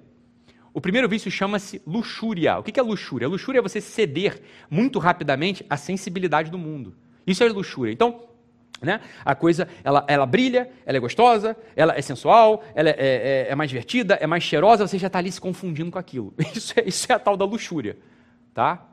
O primeiro vício chama-se luxúria. O que é luxúria? Luxúria é você ceder muito rapidamente à sensibilidade do mundo. Isso é luxúria. Então, né? A coisa, ela, ela brilha, ela é gostosa, ela é sensual, ela é, é, é mais divertida, é mais cheirosa, você já está ali se confundindo com aquilo. Isso é, isso é a tal da luxúria. Tá?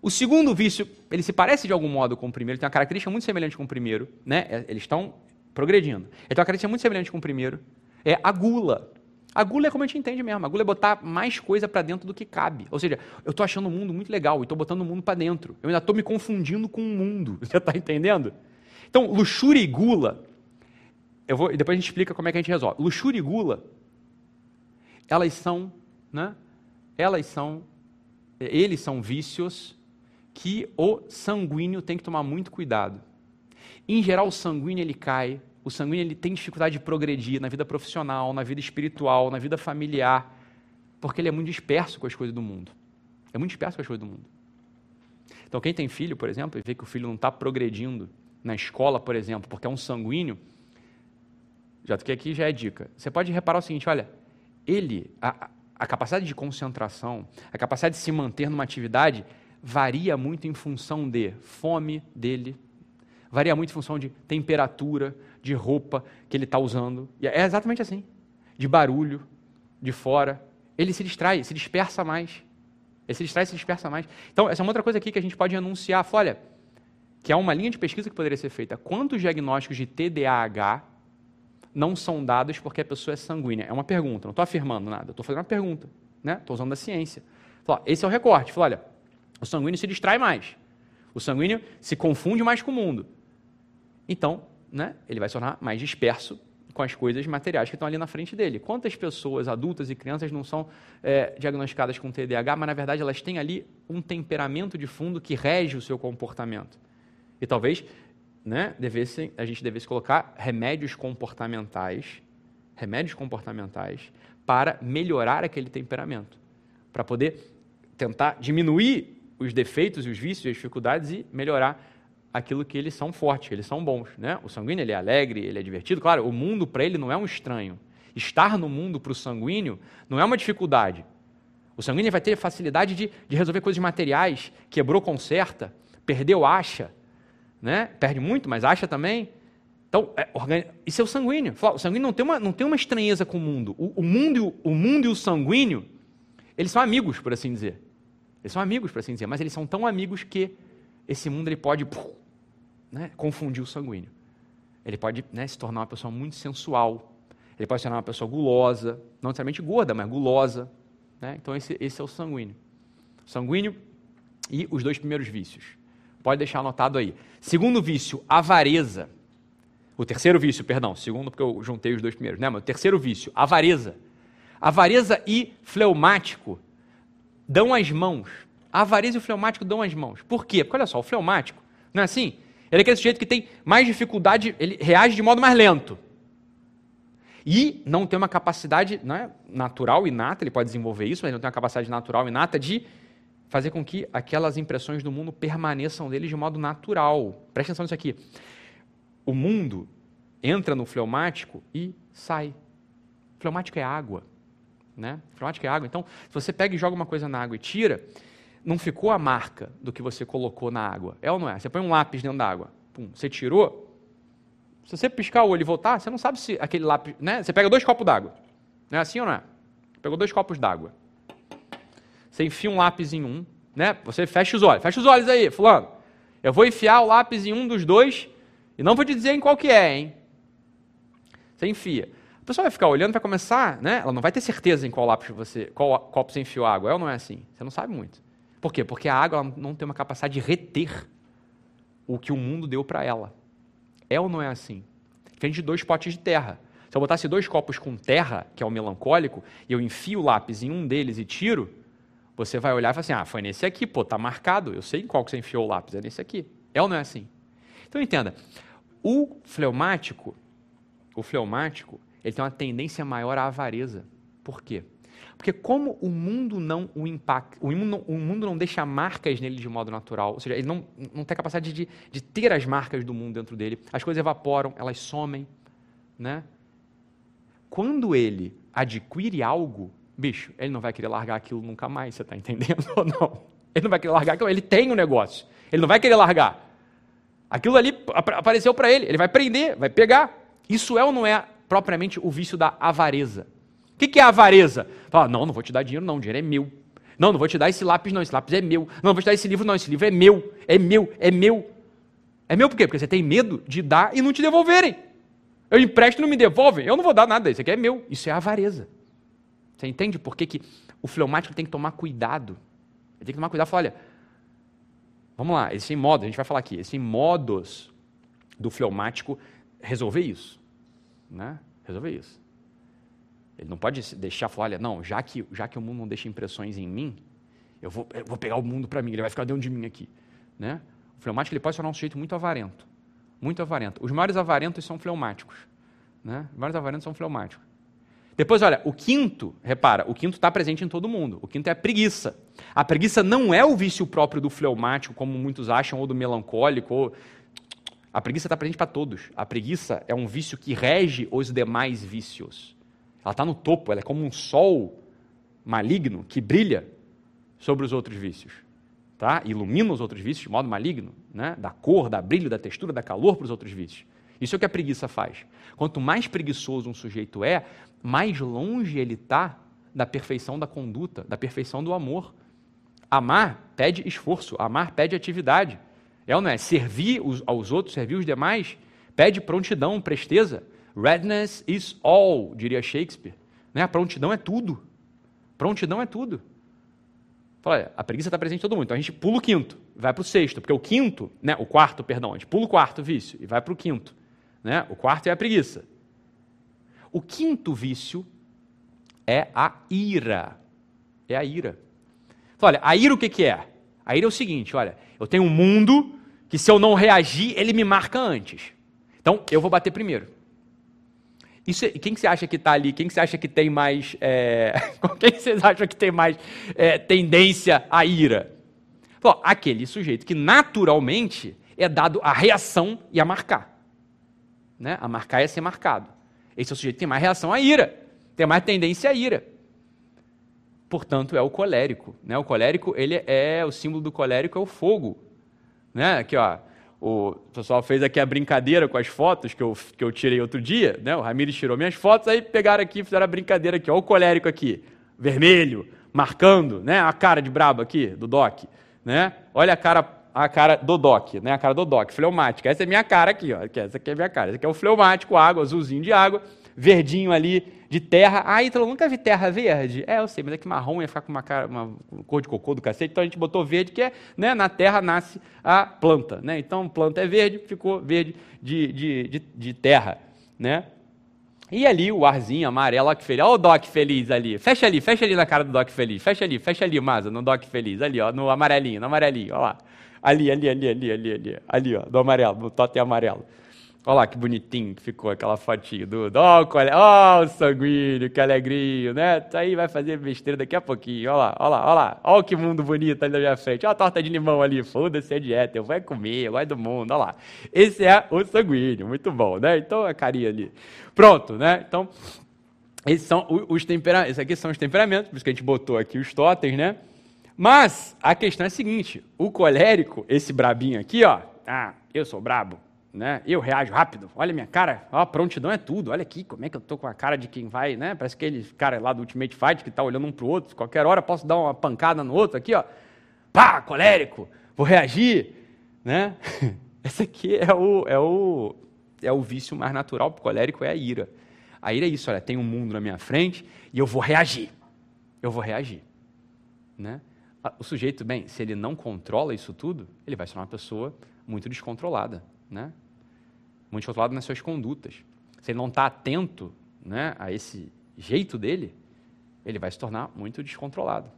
O segundo vício, ele se parece de algum modo com o primeiro, tem uma característica muito semelhante com o primeiro, né? É, eles estão progredindo. Ele tem uma característica muito semelhante com o primeiro, é a gula. A gula é como a gente entende mesmo. A gula é botar mais coisa para dentro do que cabe. Ou seja, eu estou achando o mundo muito legal e estou botando o mundo para dentro. Eu ainda estou me confundindo com o mundo. Você está entendendo? Então, luxúria e gula, eu vou, depois a gente explica como é que a gente resolve. Luxúria e gula, elas são, né? Elas são, eles são vícios que o sanguíneo tem que tomar muito cuidado. Em geral, o sanguíneo ele cai, o sanguíneo ele tem dificuldade de progredir na vida profissional, na vida espiritual, na vida familiar, porque ele é muito disperso com as coisas do mundo. É muito disperso com as coisas do mundo. Então, quem tem filho, por exemplo, e vê que o filho não está progredindo na escola, por exemplo, porque é um sanguíneo, já que aqui já é dica. Você pode reparar o seguinte: olha, ele, a, a capacidade de concentração, a capacidade de se manter numa atividade varia muito em função de fome dele, varia muito em função de temperatura, de roupa que ele está usando. E é exatamente assim. De barulho, de fora. Ele se distrai, se dispersa mais. Ele se distrai, se dispersa mais. Então, essa é uma outra coisa aqui que a gente pode anunciar. Fala, olha, que é uma linha de pesquisa que poderia ser feita. Quantos diagnósticos de TDAH não são dados porque a pessoa é sanguínea? É uma pergunta, não estou afirmando nada, estou fazendo uma pergunta. Estou né? usando a ciência. Fala, esse é o recorte. Fala, olha, o sanguíneo se distrai mais. O sanguíneo se confunde mais com o mundo. Então, né, ele vai se tornar mais disperso com as coisas materiais que estão ali na frente dele. Quantas pessoas, adultas e crianças, não são é, diagnosticadas com TDAH, mas na verdade elas têm ali um temperamento de fundo que rege o seu comportamento? E talvez né, devesse, a gente devesse colocar remédios comportamentais, remédios comportamentais para melhorar aquele temperamento, para poder tentar diminuir os defeitos, os vícios, as dificuldades e melhorar aquilo que eles são fortes, eles são bons. Né? O sanguíneo ele é alegre, ele é divertido. Claro, o mundo para ele não é um estranho. Estar no mundo para o sanguíneo não é uma dificuldade. O sanguíneo vai ter facilidade de, de resolver coisas materiais, quebrou, conserta, perdeu, acha, né? perde muito, mas acha também. Então, é, organi... isso é o sanguíneo. O sanguíneo não tem uma, não tem uma estranheza com o mundo. O, o, mundo. o mundo e o sanguíneo, eles são amigos, por assim dizer. Eles são amigos, por assim dizer, mas eles são tão amigos que esse mundo ele pode né, confundir o sanguíneo. Ele pode né, se tornar uma pessoa muito sensual. Ele pode se tornar uma pessoa gulosa, não necessariamente gorda, mas gulosa. Né? Então, esse, esse é o sanguíneo. sanguíneo e os dois primeiros vícios. Pode deixar anotado aí. Segundo vício, avareza. O terceiro vício, perdão, segundo porque eu juntei os dois primeiros, né? Mas o terceiro vício, avareza. Avareza e fleumático dão as mãos. A avareza e o fleumático dão as mãos. Por quê? Porque olha só, o fleumático, não é assim? Ele é aquele sujeito que tem mais dificuldade, ele reage de modo mais lento. E não tem uma capacidade não é, natural, inata, ele pode desenvolver isso, mas não tem uma capacidade natural, inata de fazer com que aquelas impressões do mundo permaneçam dele de modo natural. Preste atenção nisso aqui. O mundo entra no fleumático e sai. O fleumático é água. Né? O fleumático é água. Então, se você pega e joga uma coisa na água e tira, não ficou a marca do que você colocou na água. É ou não é? Você põe um lápis dentro da água, pum, você tirou. Se você piscar o olho e voltar, você não sabe se aquele lápis. Né? Você pega dois copos d'água. Não é assim ou não é? Pegou dois copos d'água. Você enfia um lápis em um, né? Você fecha os olhos. Fecha os olhos aí, fulano. Eu vou enfiar o lápis em um dos dois e não vou te dizer em qual que é, hein? Você enfia. A pessoa vai ficar olhando, vai começar, né? Ela não vai ter certeza em qual lápis você, qual copo você enfiou água. É ou não é assim? Você não sabe muito. Por quê? Porque a água não tem uma capacidade de reter o que o mundo deu para ela. É ou não é assim? Diferente de dois potes de terra. Se eu botasse dois copos com terra, que é o melancólico, e eu enfio o lápis em um deles e tiro, você vai olhar e falar assim: ah, foi nesse aqui, pô, tá marcado, eu sei em qual que você enfiou o lápis, é nesse aqui. É ou não é assim? Então entenda, o fleumático, o fleumático, ele tem uma tendência maior à avareza. Por quê? Porque como o mundo não o impacta, o mundo, o mundo não deixa marcas nele de modo natural, ou seja, ele não, não tem a capacidade de, de ter as marcas do mundo dentro dele, as coisas evaporam, elas somem, né? Quando ele adquire algo, bicho, ele não vai querer largar aquilo nunca mais, você está entendendo ou não? Ele não vai querer largar aquilo, ele tem o um negócio, ele não vai querer largar. Aquilo ali apareceu para ele, ele vai prender, vai pegar. Isso é ou não é propriamente o vício da avareza? O que, que é avareza? Fala, não, não vou te dar dinheiro, não, o dinheiro é meu. Não, não vou te dar esse lápis, não, esse lápis é meu. Não, não vou te dar esse livro, não, esse livro é meu, é meu, é meu. É meu por quê? Porque você tem medo de dar e não te devolverem. Eu empresto e não me devolvem, eu não vou dar nada, isso aqui é meu. Isso é avareza. Você entende por que, que o fleumático tem que tomar cuidado? Ele tem que tomar cuidado e olha, vamos lá, existem modos, a gente vai falar aqui, existem modos do fleumático resolver isso. Né? Resolver isso. Ele não pode deixar falar, olha, não, já que, já que o mundo não deixa impressões em mim, eu vou, eu vou pegar o mundo para mim, ele vai ficar dentro de mim aqui. Né? O fleumático ele pode se tornar um sujeito muito avarento. Muito avarento. Os maiores avarentos são fleumáticos. Né? Os maiores avarentos são fleumáticos. Depois, olha, o quinto, repara, o quinto está presente em todo mundo. O quinto é a preguiça. A preguiça não é o vício próprio do fleumático, como muitos acham, ou do melancólico. Ou... A preguiça está presente para todos. A preguiça é um vício que rege os demais vícios. Ela está no topo, ela é como um sol maligno que brilha sobre os outros vícios. Tá? Ilumina os outros vícios de modo maligno, né? da cor, da brilho, da textura, da calor para os outros vícios. Isso é o que a preguiça faz. Quanto mais preguiçoso um sujeito é, mais longe ele está da perfeição da conduta, da perfeição do amor. Amar pede esforço, amar pede atividade. É ou não é? Servir aos outros, servir os demais, pede prontidão, presteza. Readiness is all, diria Shakespeare. Né? A prontidão é tudo. Prontidão é tudo. Olha, a preguiça está presente em todo mundo. Então a gente pula o quinto, vai para o sexto, porque o quinto, né, o quarto, perdão, a gente pula o quarto vício e vai para o quinto. Né? O quarto é a preguiça. O quinto vício é a ira. É a ira. Olha, a ira o que, que é? A ira é o seguinte: olha, eu tenho um mundo que se eu não reagir, ele me marca antes. Então eu vou bater primeiro. É, quem que você acha que está ali? Quem que você acha que tem mais. É, quem que vocês acham que tem mais é, tendência à ira? Bom, aquele sujeito que naturalmente é dado a reação e a marcar. Né? A marcar é ser marcado. Esse é o sujeito que tem mais reação à ira, tem mais tendência à ira. Portanto, é o colérico. Né? O colérico, ele é o símbolo do colérico é o fogo. Né? Aqui, ó, o pessoal fez aqui a brincadeira com as fotos que eu, que eu tirei outro dia, né? O Ramires tirou minhas fotos, aí pegaram aqui, fizeram a brincadeira aqui, olha o colérico aqui, vermelho, marcando, né? A cara de brabo aqui, do Doc, né? Olha a cara, a cara do Doc, né? A cara do Doc, fleumática. Essa é minha cara aqui, ó. Essa aqui é minha cara. Esse aqui é o fleumático, água, azulzinho de água, verdinho ali de terra. Ah, então nunca vi terra verde? É, eu sei, mas é que marrom ia ficar com uma, cara, uma cor de cocô do cacete, então a gente botou verde, que é, né, na terra nasce a planta, né? Então planta é verde, ficou verde de, de, de, de terra, né? E ali o arzinho amarelo, que feliz. Olha o Doc feliz ali. Fecha ali, fecha ali na cara do Doc feliz. Fecha ali, fecha ali, Maza, no Doc feliz. Ali, ó, no amarelinho, no amarelinho, ó lá. Ali, ali, ali, ali, ali, ali. Ali, ó, do amarelo, no totem amarelo. Olha lá que bonitinho que ficou aquela fotinho do. Ó, oh, o sanguíneo, que alegria, né? Isso aí vai fazer besteira daqui a pouquinho. Olha lá, olha lá, olha lá. Olha que mundo bonito ali na minha frente. Olha a torta de limão ali. Foda-se a dieta, eu vou comer, eu gosto do mundo. Olha lá. Esse é o sanguíneo, muito bom, né? Então a carinha ali. Pronto, né? Então, esses são os temperamentos. Esses aqui são os temperamentos, por isso que a gente botou aqui os totens, né? Mas a questão é a seguinte: o colérico, esse brabinho aqui, ó. Ah, eu sou brabo né? Eu reajo rápido. Olha minha cara, ó, prontidão é tudo. Olha aqui como é que eu tô com a cara de quem vai, né? Parece aquele cara lá do Ultimate Fight que está olhando um para o outro. Qualquer hora posso dar uma pancada no outro aqui, ó. Pá, colérico, vou reagir, né? Esse aqui é o, é o, é o vício mais natural para o colérico, é a ira. A ira é isso, olha, tem um mundo na minha frente e eu vou reagir. Eu vou reagir, né? O sujeito, bem, se ele não controla isso tudo, ele vai ser uma pessoa muito descontrolada né? muito controlado nas suas condutas. Se ele não está atento né, a esse jeito dele, ele vai se tornar muito descontrolado.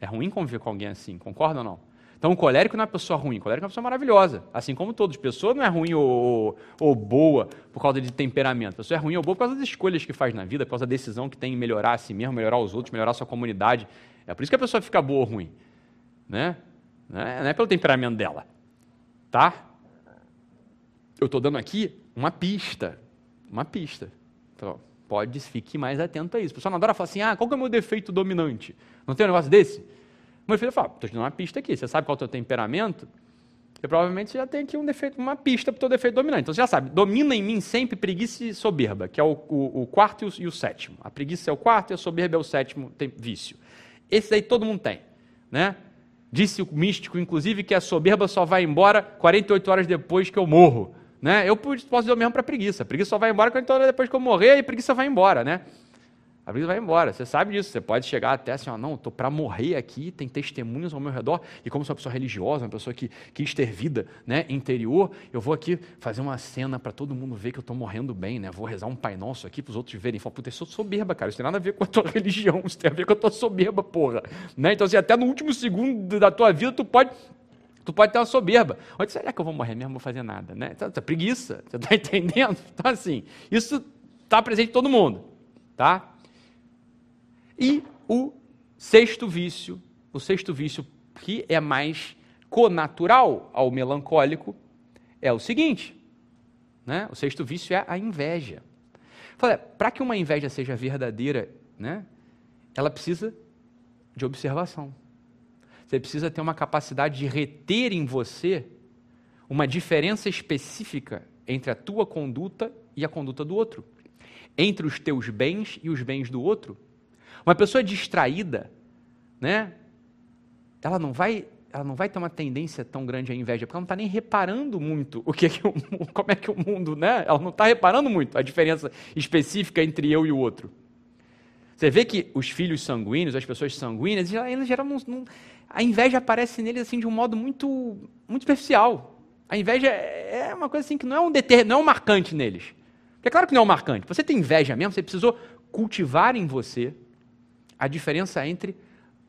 É ruim conviver com alguém assim, concorda ou não? Então, o colérico não é uma pessoa ruim, o colérico é uma pessoa maravilhosa, assim como todos. Pessoa não é ruim ou, ou, boa por causa de temperamento. Pessoa é ruim ou boa por causa das escolhas que faz na vida, por causa da decisão que tem em melhorar a si mesmo, melhorar os outros, melhorar a sua comunidade. É por isso que a pessoa fica boa ou ruim. Né? Não é, não é pelo temperamento dela. Tá? Eu estou dando aqui uma pista. Uma pista. Então, pode, fique mais atento a isso. O pessoal não adora falar assim, ah, qual que é o meu defeito dominante? Não tem um negócio desse? Meu filho fala, estou te dando uma pista aqui, você sabe qual é o teu temperamento? Você provavelmente já tem aqui um defeito, uma pista para o teu defeito dominante. Então você já sabe, domina em mim sempre preguiça e soberba, que é o, o, o quarto e o, e o, sétimo. A preguiça é o quarto e a soberba é o sétimo tem vício. Esse aí todo mundo tem. Né? Disse o místico, inclusive, que a soberba só vai embora 48 horas depois que eu morro. Né? Eu posso dizer o mesmo para preguiça. A preguiça só vai embora 48 horas depois que eu morrer e a preguiça vai embora. Né? A vida vai embora, você sabe disso. Você pode chegar até assim, ó, não, estou para morrer aqui, tem testemunhas ao meu redor, e como sou uma pessoa religiosa, uma pessoa que quis ter vida né, interior, eu vou aqui fazer uma cena para todo mundo ver que eu estou morrendo bem, né? Vou rezar um Pai Nosso aqui para os outros verem. Falar, puta, eu sou soberba, cara, isso tem nada a ver com a tua religião, isso tem a ver com a tua soberba, porra. Né? Então, assim, até no último segundo da tua vida, tu pode Tu pode ter uma soberba. Onde será que eu vou morrer mesmo? Não vou fazer nada, né? Então, tá preguiça, você está entendendo? Então, assim, isso está presente em todo mundo, tá? E o sexto vício, o sexto vício que é mais conatural ao melancólico, é o seguinte: né? o sexto vício é a inveja. Para que uma inveja seja verdadeira, né, ela precisa de observação. Você precisa ter uma capacidade de reter em você uma diferença específica entre a tua conduta e a conduta do outro, entre os teus bens e os bens do outro, uma pessoa distraída, né? Ela não vai, ela não vai ter uma tendência tão grande à inveja, porque ela não está nem reparando muito o que, é que o, como é que o mundo, né? Ela não está reparando muito a diferença específica entre eu e o outro. Você vê que os filhos sanguíneos, as pessoas sanguíneas, eles geram um, a inveja aparece neles assim de um modo muito, muito superficial. A inveja é uma coisa assim que não é um deter, não é um marcante neles. Porque é claro que não é um marcante. Você tem inveja mesmo, você precisou cultivar em você a diferença entre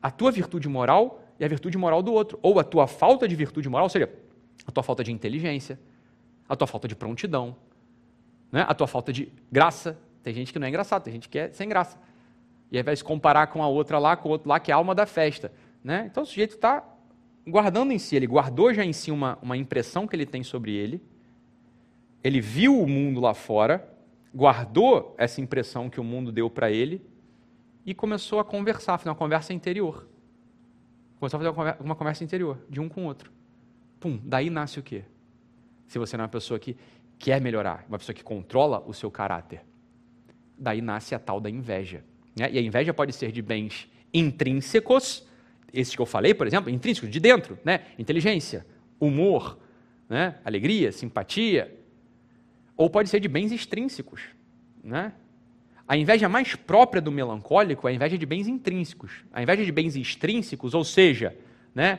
a tua virtude moral e a virtude moral do outro, ou a tua falta de virtude moral, ou seja, a tua falta de inteligência, a tua falta de prontidão, né? a tua falta de graça. Tem gente que não é engraçado, tem gente que é sem graça. E aí vai se comparar com a outra lá, com o outro lá, que é a alma da festa. Né? Então o sujeito está guardando em si, ele guardou já em si uma, uma impressão que ele tem sobre ele, ele viu o mundo lá fora, guardou essa impressão que o mundo deu para ele, e começou a conversar, fazer uma conversa interior. Começou a fazer uma conversa interior, de um com o outro. Pum, daí nasce o quê? Se você não é uma pessoa que quer melhorar, uma pessoa que controla o seu caráter, daí nasce a tal da inveja. Né? E a inveja pode ser de bens intrínsecos, esses que eu falei, por exemplo, intrínsecos, de dentro, né? inteligência, humor, né? alegria, simpatia, ou pode ser de bens extrínsecos, né? A inveja mais própria do melancólico é a inveja de bens intrínsecos. A inveja de bens extrínsecos, ou seja, né,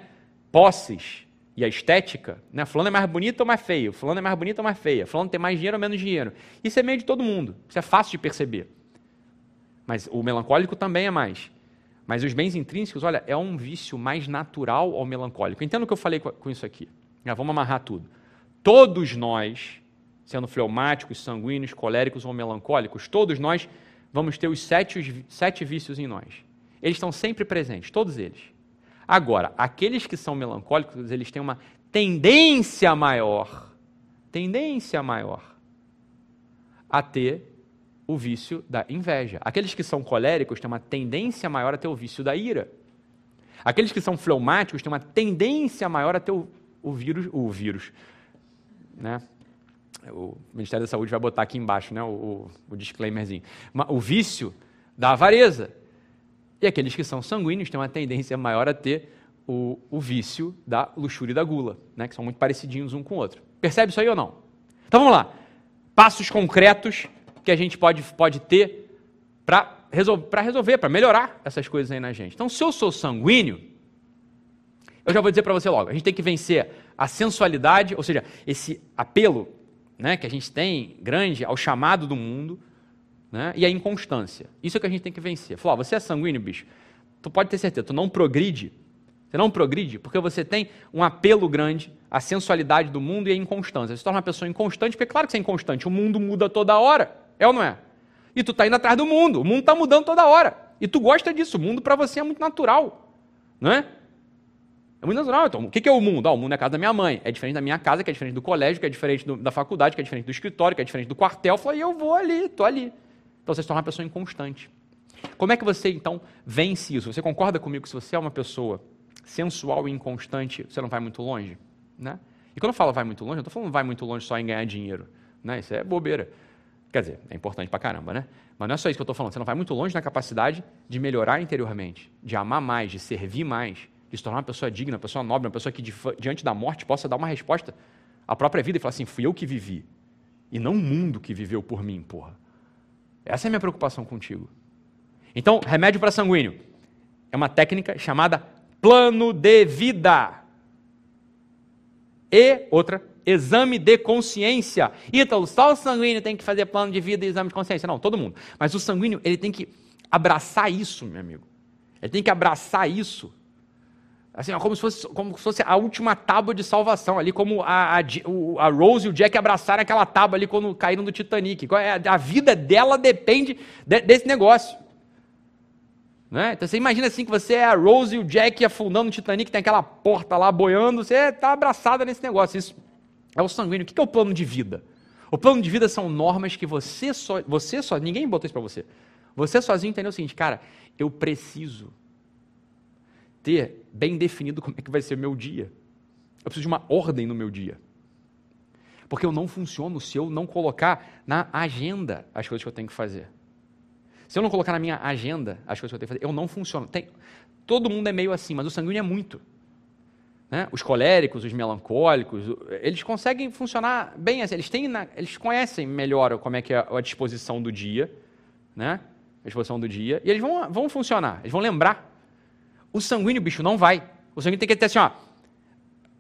posses e a estética, né, fulano é mais bonito ou mais feio, fulano é mais bonito ou mais feia, fulano tem mais dinheiro ou menos dinheiro. Isso é meio de todo mundo, isso é fácil de perceber. Mas o melancólico também é mais. Mas os bens intrínsecos, olha, é um vício mais natural ao melancólico. Entenda o que eu falei com isso aqui. Já vamos amarrar tudo. Todos nós sendo fleumáticos, sanguíneos, coléricos ou melancólicos, todos nós vamos ter os sete, os sete vícios em nós. Eles estão sempre presentes, todos eles. Agora, aqueles que são melancólicos, eles têm uma tendência maior, tendência maior a ter o vício da inveja. Aqueles que são coléricos têm uma tendência maior a ter o vício da ira. Aqueles que são fleumáticos têm uma tendência maior a ter o, o vírus, o vírus, né? o Ministério da Saúde vai botar aqui embaixo né, o, o disclaimerzinho. O vício da avareza. E aqueles que são sanguíneos têm uma tendência maior a ter o, o vício da luxúria e da gula, né, que são muito parecidinhos um com o outro. Percebe isso aí ou não? Então vamos lá. Passos concretos que a gente pode, pode ter para resolver, resolver para melhorar essas coisas aí na gente. Então, se eu sou sanguíneo, eu já vou dizer para você logo, a gente tem que vencer a sensualidade, ou seja, esse apelo né, que a gente tem grande ao chamado do mundo né, e a inconstância. Isso é que a gente tem que vencer. Falar, você é sanguíneo, bicho, tu pode ter certeza, tu não progride, Você não progride porque você tem um apelo grande à sensualidade do mundo e à inconstância. Você se torna uma pessoa inconstante, porque claro que você é inconstante, o mundo muda toda hora, é ou não é? E tu está indo atrás do mundo, o mundo está mudando toda hora. E tu gosta disso, o mundo para você é muito natural, não é? É muito natural. Então, o que é o mundo? Ah, o mundo é a casa da minha mãe. É diferente da minha casa, que é diferente do colégio, que é diferente do, da faculdade, que é diferente do escritório, que é diferente do quartel. Falei, eu vou ali, estou ali. Então você se torna uma pessoa inconstante. Como é que você, então, vence isso? Você concorda comigo que se você é uma pessoa sensual e inconstante, você não vai muito longe? Né? E quando eu falo vai muito longe, eu não estou falando vai muito longe só em ganhar dinheiro. Né? Isso é bobeira. Quer dizer, é importante pra caramba, né? Mas não é só isso que eu estou falando. Você não vai muito longe na capacidade de melhorar interiormente, de amar mais, de servir mais, de se tornar uma pessoa digna, uma pessoa nobre, uma pessoa que diante da morte possa dar uma resposta à própria vida e falar assim: fui eu que vivi. E não o mundo que viveu por mim, porra. Essa é a minha preocupação contigo. Então, remédio para sanguíneo é uma técnica chamada plano de vida. E outra, exame de consciência. Ítalo, só o sanguíneo tem que fazer plano de vida e exame de consciência. Não, todo mundo. Mas o sanguíneo, ele tem que abraçar isso, meu amigo. Ele tem que abraçar isso. Assim, como se fosse, como se fosse a última tábua de salvação, ali como a, a, a Rose e o Jack abraçaram aquela tábua ali quando caíram do Titanic. É, a vida dela depende de, desse negócio. Né? Então você imagina assim que você é a Rose e o Jack afundando no Titanic, tem aquela porta lá boiando, você está abraçada nesse negócio. Isso é o sanguíneo. O que é o plano de vida? O plano de vida são normas que você só, você só, ninguém botou isso para você. Você sozinho entendeu o seguinte, cara, eu preciso ter bem definido como é que vai ser meu dia. Eu preciso de uma ordem no meu dia. Porque eu não funciono se eu não colocar na agenda as coisas que eu tenho que fazer. Se eu não colocar na minha agenda as coisas que eu tenho que fazer, eu não funciono. Tem, todo mundo é meio assim, mas o sanguíneo é muito. Né? Os coléricos, os melancólicos, eles conseguem funcionar bem assim. Eles, têm na, eles conhecem melhor como é que é a disposição do dia, né? a disposição do dia, e eles vão, vão funcionar, eles vão lembrar o sanguíneo, bicho, não vai. O sanguíneo tem que ter assim, ó,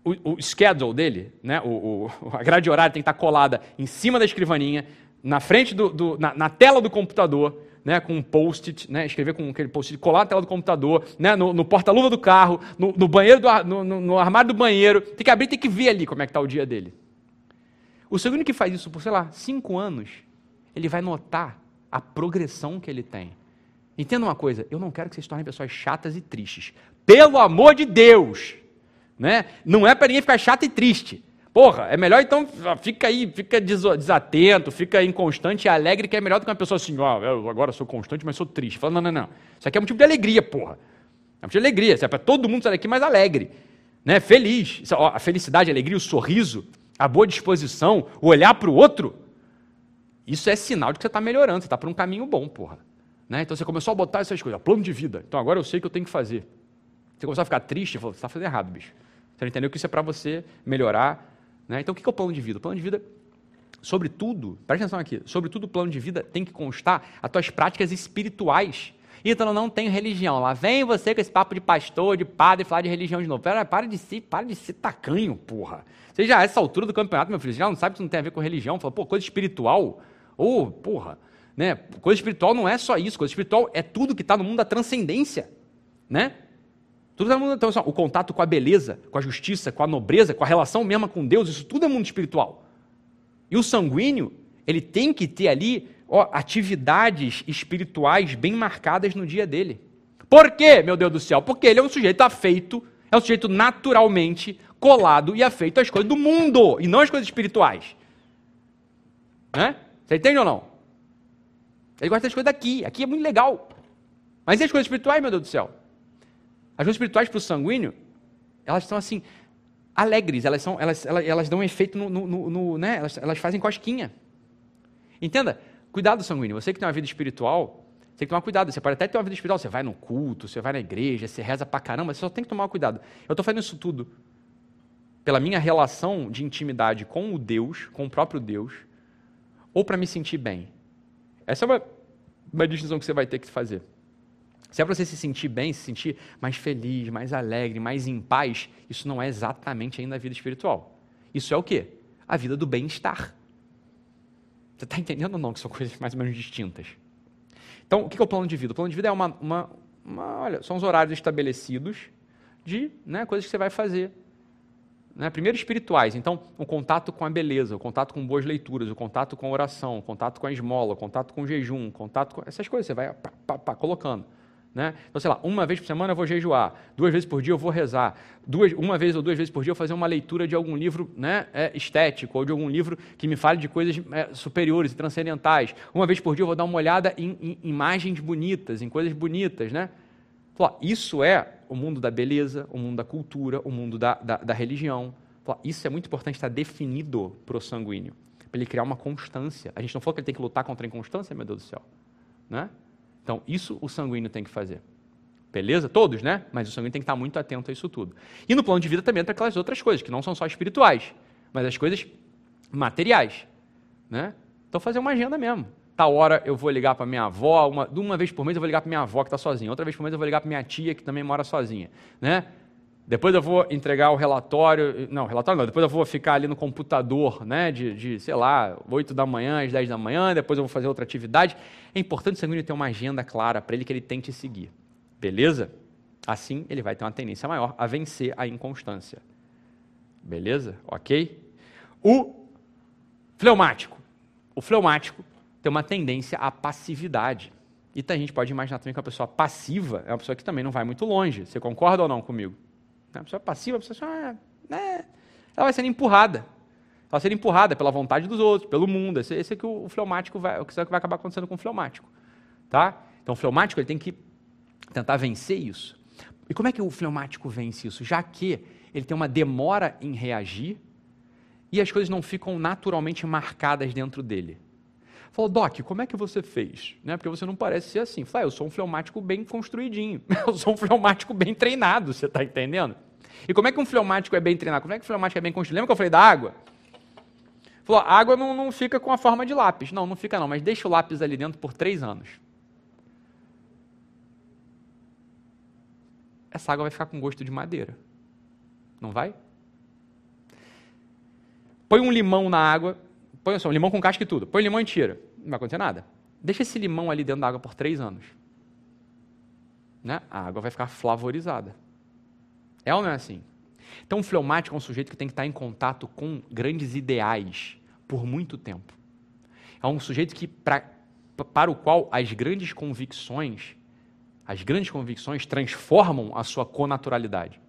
o, o schedule dele, né, o, o, a grade horária tem que estar colada em cima da escrivaninha, na frente do, do na, na, tela do computador, né, com um post-it, né, escrever com aquele post-it, colar na tela do computador, né, no, no porta-luva do carro, no, no banheiro, do, no, no, armário do banheiro, tem que abrir, tem que ver ali como é que está o dia dele. O sanguíneo que faz isso por, sei lá, cinco anos, ele vai notar a progressão que ele tem. Entenda uma coisa, eu não quero que vocês tornem pessoas chatas e tristes. Pelo amor de Deus! Né? Não é para ninguém ficar chato e triste. Porra, é melhor então, fica aí, fica desatento, fica inconstante e alegre, que é melhor do que uma pessoa assim, ó, oh, eu agora sou constante, mas sou triste. Fala, não, não, não. Isso aqui é um tipo de alegria, porra. É um tipo de alegria. Isso é para todo mundo sair daqui mais alegre. Né? Feliz. Isso, ó, a felicidade, a alegria, o sorriso, a boa disposição, o olhar para o outro. Isso é sinal de que você está melhorando, você está por um caminho bom, porra. Né? Então você começou a botar essas coisas, plano de vida. Então agora eu sei o que eu tenho que fazer. Você começou a ficar triste, falou, você está fazendo errado, bicho. Você não entendeu que isso é para você melhorar. Né? Então o que é o plano de vida? O plano de vida, sobretudo, presta atenção aqui, sobretudo o plano de vida tem que constar as tuas práticas espirituais. Então não tem religião. Lá vem você com esse papo de pastor, de padre, falar de religião de novo. Pera, para de ser, para de ser tacanho, porra. Você já, essa altura do campeonato, meu filho, você já não sabe que isso não tem a ver com religião. Fala, pô, coisa espiritual. Ô, oh, porra. Né? Coisa espiritual não é só isso, coisa espiritual é tudo que está no mundo da transcendência. Né? Tudo está no mundo, então, assim, o contato com a beleza, com a justiça, com a nobreza, com a relação mesma com Deus, isso tudo é mundo espiritual. E o sanguíneo, ele tem que ter ali ó, atividades espirituais bem marcadas no dia dele. Por quê, meu Deus do céu? Porque ele é um sujeito afeito, é um sujeito naturalmente colado e afeito às coisas do mundo e não às coisas espirituais. Né? Você entende ou não? Ele gosta das coisas daqui. Aqui é muito legal. Mas e as coisas espirituais, meu Deus do céu? As coisas espirituais para o sanguíneo, elas são assim, alegres, elas, são, elas, elas, elas dão um efeito no. no, no, no né? elas, elas fazem cosquinha. Entenda? Cuidado, sanguíneo. Você que tem uma vida espiritual, você tem que tomar cuidado. Você pode até ter uma vida espiritual, você vai no culto, você vai na igreja, você reza pra caramba, você só tem que tomar cuidado. Eu estou fazendo isso tudo pela minha relação de intimidade com o Deus, com o próprio Deus, ou para me sentir bem. Essa é uma, uma distinção que você vai ter que fazer. Se é para você se sentir bem, se sentir mais feliz, mais alegre, mais em paz, isso não é exatamente ainda a vida espiritual. Isso é o quê? A vida do bem-estar. Você está entendendo ou não que são coisas mais ou menos distintas? Então, o que é o plano de vida? O plano de vida é uma, uma, uma olha, são os horários estabelecidos de né, coisas que você vai fazer. Né? Primeiro, espirituais. Então, o contato com a beleza, o contato com boas leituras, o contato com a oração, o contato com a esmola, o contato com o jejum, o contato com essas coisas. Você vai pá, pá, pá, colocando. Né? Então, sei lá, uma vez por semana eu vou jejuar, duas vezes por dia eu vou rezar, duas, uma vez ou duas vezes por dia eu fazer uma leitura de algum livro né, é, estético ou de algum livro que me fale de coisas é, superiores e transcendentais. Uma vez por dia eu vou dar uma olhada em, em imagens bonitas, em coisas bonitas. Né? isso é o mundo da beleza, o mundo da cultura, o mundo da, da, da religião. isso é muito importante estar definido para o sanguíneo, para ele criar uma constância. A gente não falou que ele tem que lutar contra a inconstância, meu Deus do céu. Né? Então, isso o sanguíneo tem que fazer. Beleza? Todos, né? Mas o sanguíneo tem que estar muito atento a isso tudo. E no plano de vida também entra aquelas outras coisas, que não são só espirituais, mas as coisas materiais. Né? Então, fazer uma agenda mesmo. Tal hora eu vou ligar para minha avó, uma, uma vez por mês eu vou ligar para minha avó que está sozinha, outra vez por mês eu vou ligar para minha tia que também mora sozinha. Né? Depois eu vou entregar o relatório. Não, relatório não. Depois eu vou ficar ali no computador, né? De, de, sei lá, 8 da manhã às 10 da manhã. Depois eu vou fazer outra atividade. É importante o sanguíneo ter uma agenda clara para ele que ele tente seguir. Beleza? Assim ele vai ter uma tendência maior a vencer a inconstância. Beleza? Ok? O fleumático. O fleumático tem uma tendência à passividade. E a gente pode imaginar também que uma pessoa passiva é uma pessoa que também não vai muito longe. Você concorda ou não comigo? A pessoa passiva, a pessoa ah, né? ela vai sendo empurrada. Ela vai sendo empurrada pela vontade dos outros, pelo mundo. Esse, esse é que o, o fleumático vai, o que vai acabar acontecendo com o fleumático. Tá? Então o fleumático ele tem que tentar vencer isso. E como é que o fleumático vence isso? Já que ele tem uma demora em reagir e as coisas não ficam naturalmente marcadas dentro dele. Falou, Doc, como é que você fez? Né? Porque você não parece ser assim. Falei, ah, eu sou um fleumático bem construidinho. Eu sou um fleumático bem treinado, você está entendendo? E como é que um fleumático é bem treinado? Como é que um fleumático é bem construído? Lembra que eu falei da água? Falou, a água não, não fica com a forma de lápis. Não, não fica não, mas deixa o lápis ali dentro por três anos. Essa água vai ficar com gosto de madeira. Não vai? Põe um limão na água, põe só um limão com casca e tudo. Põe limão e tira. Não vai acontecer nada. Deixa esse limão ali dentro da água por três anos. Né? A água vai ficar flavorizada. É ou não é assim? Então, um fleumático é um sujeito que tem que estar em contato com grandes ideais por muito tempo. É um sujeito que, pra, para o qual as grandes convicções, as grandes convicções transformam a sua conaturalidade.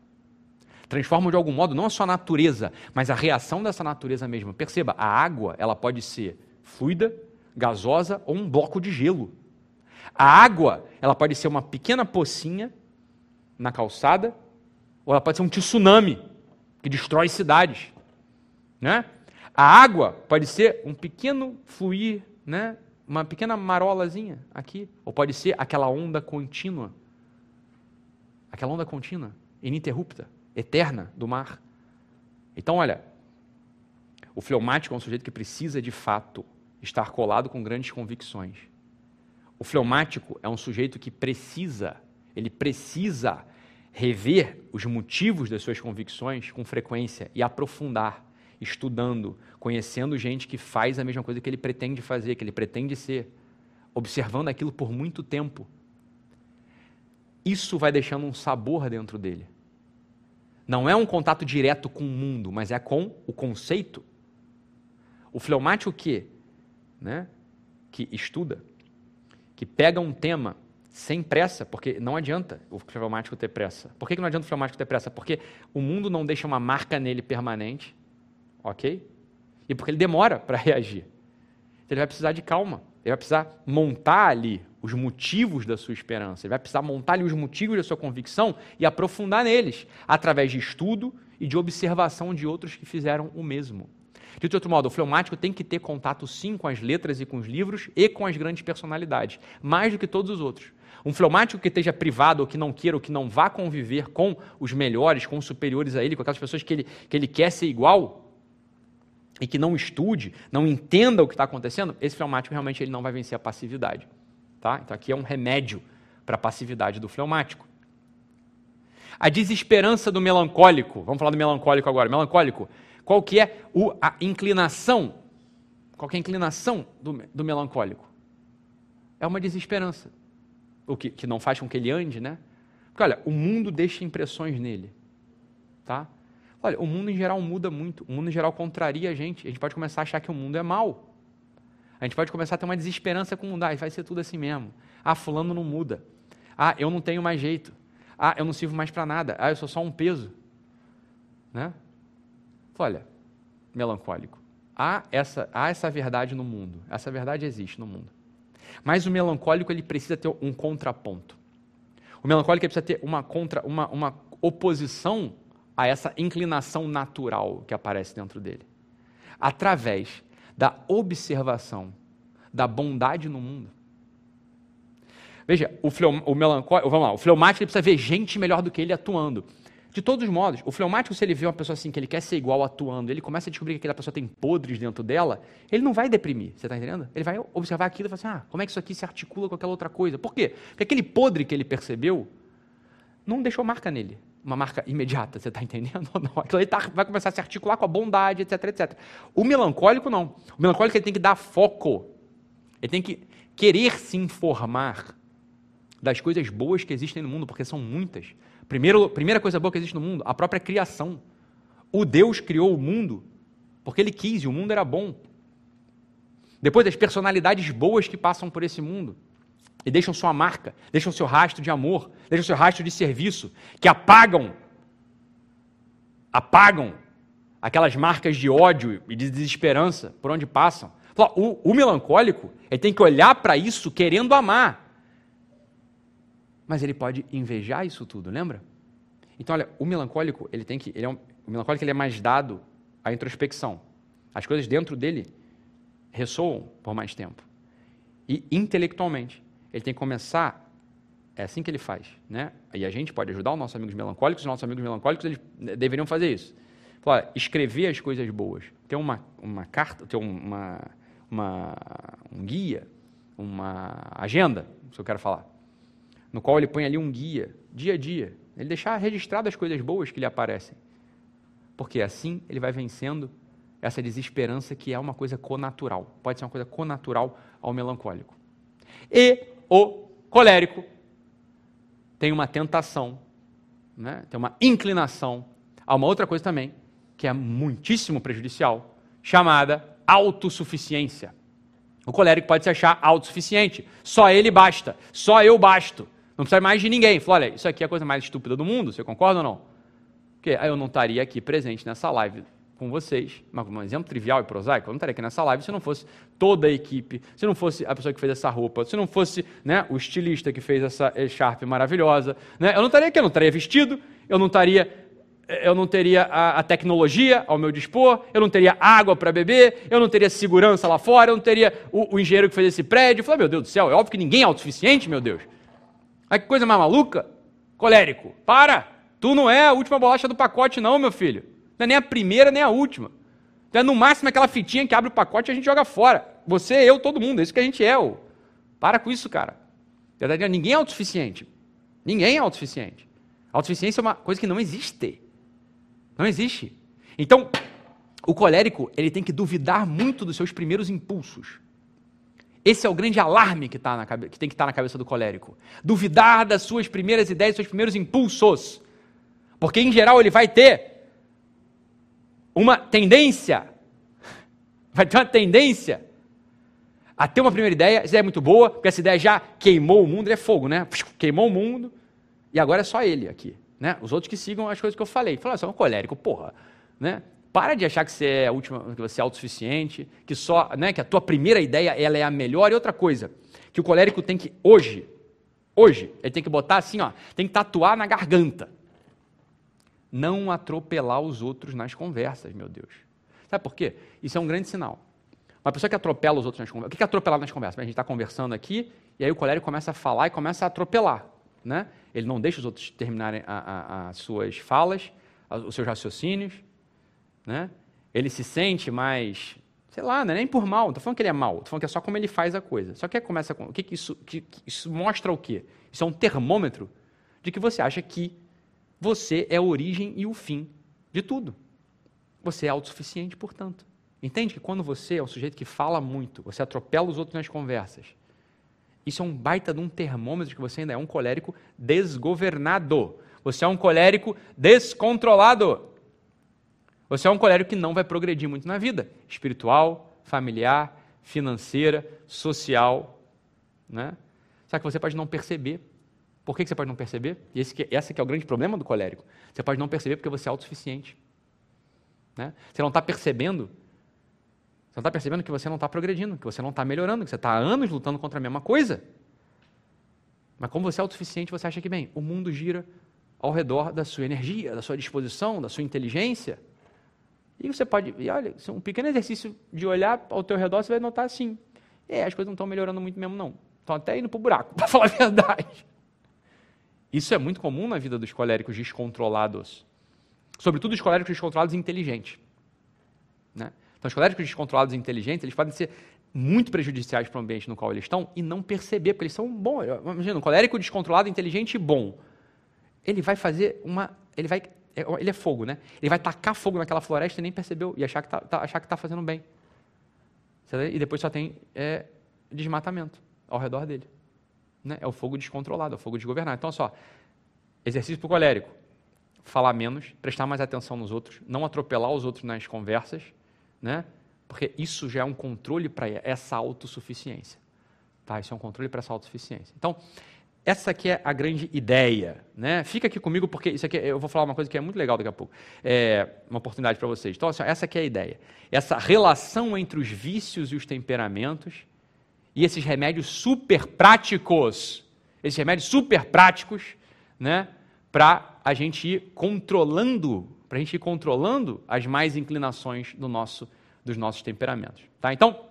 Transformam de algum modo não a sua natureza, mas a reação dessa natureza mesma. Perceba, a água ela pode ser fluida, gasosa ou um bloco de gelo. A água ela pode ser uma pequena pocinha na calçada ou ela pode ser um tsunami que destrói cidades. Né? A água pode ser um pequeno fluir, né? uma pequena marolazinha aqui, ou pode ser aquela onda contínua. Aquela onda contínua, ininterrupta, eterna do mar. Então, olha, o fleumático é um sujeito que precisa de fato estar colado com grandes convicções. O fleumático é um sujeito que precisa, ele precisa rever os motivos das suas convicções com frequência e aprofundar, estudando, conhecendo gente que faz a mesma coisa que ele pretende fazer, que ele pretende ser, observando aquilo por muito tempo. Isso vai deixando um sabor dentro dele. Não é um contato direto com o mundo, mas é com o conceito. O fleumático que, né, que estuda, que pega um tema sem pressa, porque não adianta o fleumático ter pressa. Por que não adianta o fleumático ter pressa? Porque o mundo não deixa uma marca nele permanente, ok? E porque ele demora para reagir. Então ele vai precisar de calma. Ele vai precisar montar ali os motivos da sua esperança. Ele vai precisar montar ali os motivos da sua convicção e aprofundar neles, através de estudo e de observação de outros que fizeram o mesmo. De outro modo, o fleumático tem que ter contato sim com as letras e com os livros e com as grandes personalidades, mais do que todos os outros. Um fleumático que esteja privado, ou que não queira, ou que não vá conviver com os melhores, com os superiores a ele, com aquelas pessoas que ele, que ele quer ser igual, e que não estude, não entenda o que está acontecendo, esse fleumático realmente ele não vai vencer a passividade. Tá? Então aqui é um remédio para a passividade do fleumático. A desesperança do melancólico, vamos falar do melancólico agora. Melancólico, qual que é o, a inclinação? Qual que é a inclinação do, do melancólico? É uma desesperança o que, que não faz com que ele ande, né? Porque, olha, o mundo deixa impressões nele. Tá? Olha, o mundo em geral muda muito. O mundo em geral contraria a gente. A gente pode começar a achar que o mundo é mal. A gente pode começar a ter uma desesperança com o mundo. Ah, vai ser tudo assim mesmo. Ah, fulano não muda. Ah, eu não tenho mais jeito. Ah, eu não sirvo mais para nada. Ah, eu sou só um peso. Né? Olha, melancólico. Há essa, há essa verdade no mundo. Essa verdade existe no mundo. Mas o melancólico ele precisa ter um contraponto. O melancólico precisa ter uma, contra, uma, uma oposição a essa inclinação natural que aparece dentro dele. Através da observação da bondade no mundo. Veja, o, fleu, o melancólico, vamos lá, o fleumático precisa ver gente melhor do que ele atuando. De todos os modos, o fleumático, se ele vê uma pessoa assim, que ele quer ser igual atuando, ele começa a descobrir que aquela pessoa tem podres dentro dela, ele não vai deprimir, você está entendendo? Ele vai observar aquilo e falar assim, ah, como é que isso aqui se articula com aquela outra coisa? Por quê? Porque aquele podre que ele percebeu não deixou marca nele, uma marca imediata, você está entendendo ou não? Aquilo aí tá, vai começar a se articular com a bondade, etc, etc. O melancólico não. O melancólico ele tem que dar foco, ele tem que querer se informar das coisas boas que existem no mundo, porque são muitas. Primeiro, primeira coisa boa que existe no mundo, a própria criação. O Deus criou o mundo porque ele quis e o mundo era bom. Depois, as personalidades boas que passam por esse mundo e deixam sua marca, deixam seu rastro de amor, deixam seu rastro de serviço, que apagam, apagam aquelas marcas de ódio e de desesperança por onde passam. O, o melancólico ele tem que olhar para isso querendo amar, mas ele pode invejar isso tudo, lembra? Então, olha, o melancólico, ele tem que, ele é um, o melancólico ele é mais dado à introspecção. As coisas dentro dele ressoam por mais tempo. E intelectualmente, ele tem que começar é assim que ele faz, né? E a gente pode ajudar os nossos amigos melancólicos, os nossos amigos melancólicos eles deveriam fazer isso. Falar, escrever as coisas boas, ter uma, uma carta, ter uma, uma, um guia, uma agenda, se eu quero falar no qual ele põe ali um guia, dia a dia. Ele deixar registrado as coisas boas que lhe aparecem. Porque assim ele vai vencendo essa desesperança que é uma coisa conatural. Pode ser uma coisa conatural ao melancólico. E o colérico tem uma tentação, né? tem uma inclinação a uma outra coisa também, que é muitíssimo prejudicial, chamada autossuficiência. O colérico pode se achar autossuficiente. Só ele basta. Só eu basto. Não precisa mais de ninguém. Fala, olha, isso aqui é a coisa mais estúpida do mundo, você concorda ou não? Porque aí eu não estaria aqui presente nessa live com vocês, mas um exemplo trivial e prosaico, eu não estaria aqui nessa live se não fosse toda a equipe, se não fosse a pessoa que fez essa roupa, se não fosse né, o estilista que fez essa echarpe maravilhosa. Né? Eu não estaria aqui, eu não estaria vestido, eu não estaria eu não teria a, a, tecnologia ao meu dispor, eu não teria água para beber, eu não teria segurança lá fora, eu não teria o, o engenheiro que fez esse prédio. Eu falei, meu Deus do céu, é óbvio que ninguém é autossuficiente, meu Deus. Olha que coisa mais maluca. Colérico, para! Tu não é a última bolacha do pacote, não, meu filho. Não é nem a primeira, nem a última. Tu é no máximo aquela fitinha que abre o pacote e a gente joga fora. Você, eu, todo mundo. É isso que a gente é. Ô. Para com isso, cara. Ninguém é autossuficiente. Ninguém é autossuficiente. Autossuficiência é uma coisa que não existe. Não existe. Então, o colérico, ele tem que duvidar muito dos seus primeiros impulsos. Esse é o grande alarme que, tá na, que tem que estar tá na cabeça do colérico. Duvidar das suas primeiras ideias, dos seus primeiros impulsos. Porque, em geral, ele vai ter uma tendência, vai ter uma tendência a ter uma primeira ideia, essa ideia é muito boa, porque essa ideia já queimou o mundo, ele é fogo, né? Queimou o mundo, e agora é só ele aqui. Né? Os outros que sigam as coisas que eu falei. Fala, você é um colérico, porra. Né? Para de achar que você é a última, que você é autossuficiente, que só, né, que a tua primeira ideia ela é a melhor. E outra coisa, que o colérico tem que hoje, hoje, ele tem que botar assim, ó, tem que tatuar na garganta. Não atropelar os outros nas conversas, meu Deus. Sabe por quê? Isso é um grande sinal. Uma pessoa que atropela os outros nas conversas. O que é atropelar nas conversas? A gente está conversando aqui e aí o colérico começa a falar e começa a atropelar. Né? Ele não deixa os outros terminarem as suas falas, os seus raciocínios né? Ele se sente mais, sei lá, é nem por mal, estou falando que ele é mal, estou falando que é só como ele faz a coisa. Só que começa com, o que, que isso, que, que isso mostra o quê? Isso é um termômetro de que você acha que você é a origem e o fim de tudo. Você é autossuficiente, portanto. Entende que quando você é um sujeito que fala muito, você atropela os outros nas conversas, Isso é um baita de um termômetro que você ainda é um colérico desgovernado. Você é um colérico descontrolado. Você é um colérico que não vai progredir muito na vida, espiritual, familiar, financeira, social, né? Só que você pode não perceber. Por que você pode não perceber? E esse que, esse que é o grande problema do colérico. Você pode não perceber porque você é autossuficiente. Né? Você não está percebendo você não está percebendo que você não está progredindo, que você não está melhorando, que você está há anos lutando contra a mesma coisa. Mas como você é autossuficiente, você acha que, bem, o mundo gira ao redor da sua energia, da sua disposição, da sua inteligência. E você pode, e olha, um pequeno exercício de olhar ao teu redor, você vai notar assim, é, as coisas não estão melhorando muito mesmo, não. Estão até indo para o buraco, para falar a verdade. Isso é muito comum na vida dos coléricos descontrolados. Sobretudo os coléricos descontrolados inteligentes. Né? Então, os coléricos descontrolados e inteligentes, eles podem ser muito prejudiciais para o ambiente no qual eles estão e não perceber, porque eles são bons. Imagina, um colérico descontrolado, inteligente e bom. Ele vai fazer uma. Ele vai. É, ele é fogo, né? Ele vai tacar fogo naquela floresta e nem percebeu, e achar que está tá, achar que tá fazendo bem. E depois só tem é, desmatamento ao redor dele. Né? É o fogo descontrolado, é o fogo desgovernado. Então, só, exercício para o colérico. Falar menos, prestar mais atenção nos outros, não atropelar os outros nas conversas, né? Porque isso já é um controle para essa autossuficiência. Tá? Isso é um controle para essa autossuficiência. Então, essa aqui é a grande ideia. Né? Fica aqui comigo, porque isso aqui, eu vou falar uma coisa que é muito legal daqui a pouco. É uma oportunidade para vocês. Então, assim, essa aqui é a ideia. Essa relação entre os vícios e os temperamentos e esses remédios super práticos, esses remédios super práticos, né? para a gente ir controlando para a gente ir controlando as mais inclinações do nosso, dos nossos temperamentos. Tá? Então,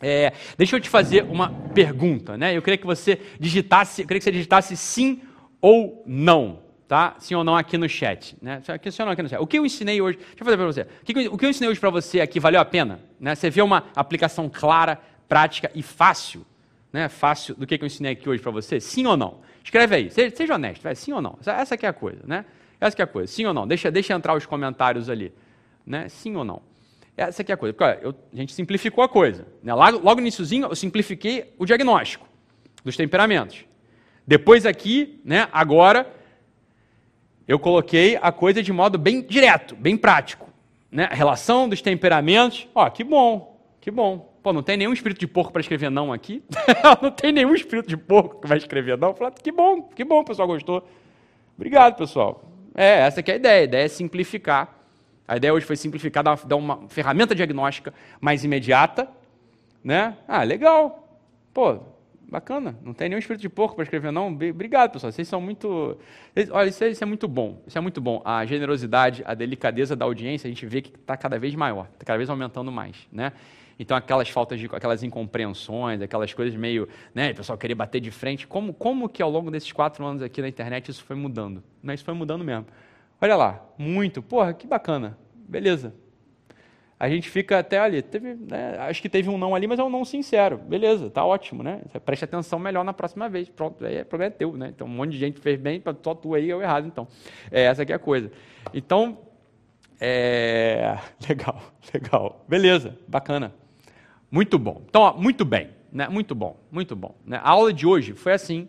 é, deixa eu te fazer uma pergunta. Né? Eu queria que você digitasse, eu queria que você digitasse sim ou não. Tá? Sim ou não aqui no chat. Né? Sim ou não aqui no chat. O que eu ensinei hoje, deixa eu fazer para você. O que, o que eu ensinei hoje para você aqui valeu a pena? Né? Você vê uma aplicação clara, prática e fácil, né? fácil do que, que eu ensinei aqui hoje para você? Sim ou não? Escreve aí, seja, seja honesto, vai, sim ou não. Essa, essa é a coisa, né? Essa é a coisa. Sim ou não? Deixa, deixa entrar os comentários ali. Né? Sim ou não? Essa aqui é a coisa. Porque, olha, eu, a gente simplificou a coisa. Né? Logo, logo no iníciozinho, eu simplifiquei o diagnóstico dos temperamentos. Depois aqui, né, agora, eu coloquei a coisa de modo bem direto, bem prático. Né? A relação dos temperamentos. Ó, que bom, que bom. Pô, não tem nenhum espírito de porco para escrever não aqui? não tem nenhum espírito de porco que vai escrever não? Falei, que bom, que bom, o pessoal gostou. Obrigado, pessoal. É, essa que é a ideia. A ideia é simplificar. A ideia hoje foi simplificar, dar uma, ferramenta diagnóstica mais imediata. Né? Ah, legal. Pô, bacana. Não tem nenhum espírito de porco para escrever, não. Obrigado, pessoal. Vocês são muito. Olha, isso é, isso é, muito bom. Isso é muito bom. A generosidade, a delicadeza da audiência, a gente vê que está cada vez maior, está cada vez aumentando mais. Né? Então, aquelas faltas de, aquelas incompreensões, aquelas coisas meio, né, o pessoal querer bater de frente, como, como que ao longo desses quatro anos aqui na internet isso foi mudando? Né? Isso foi mudando mesmo. Olha lá, muito, porra, que bacana, beleza. A gente fica até ali, teve, né, acho que teve um não ali, mas é um não sincero, beleza, tá ótimo, né? Preste atenção melhor na próxima vez, pronto, aí o problema é teu, né? Então um monte de gente fez bem, só tu aí eu errado, então. É, essa aqui é a coisa. Então, é... legal, legal, beleza, bacana. Muito bom. Então, ó, muito bem, né? Muito bom, muito bom. Né? A aula de hoje foi assim,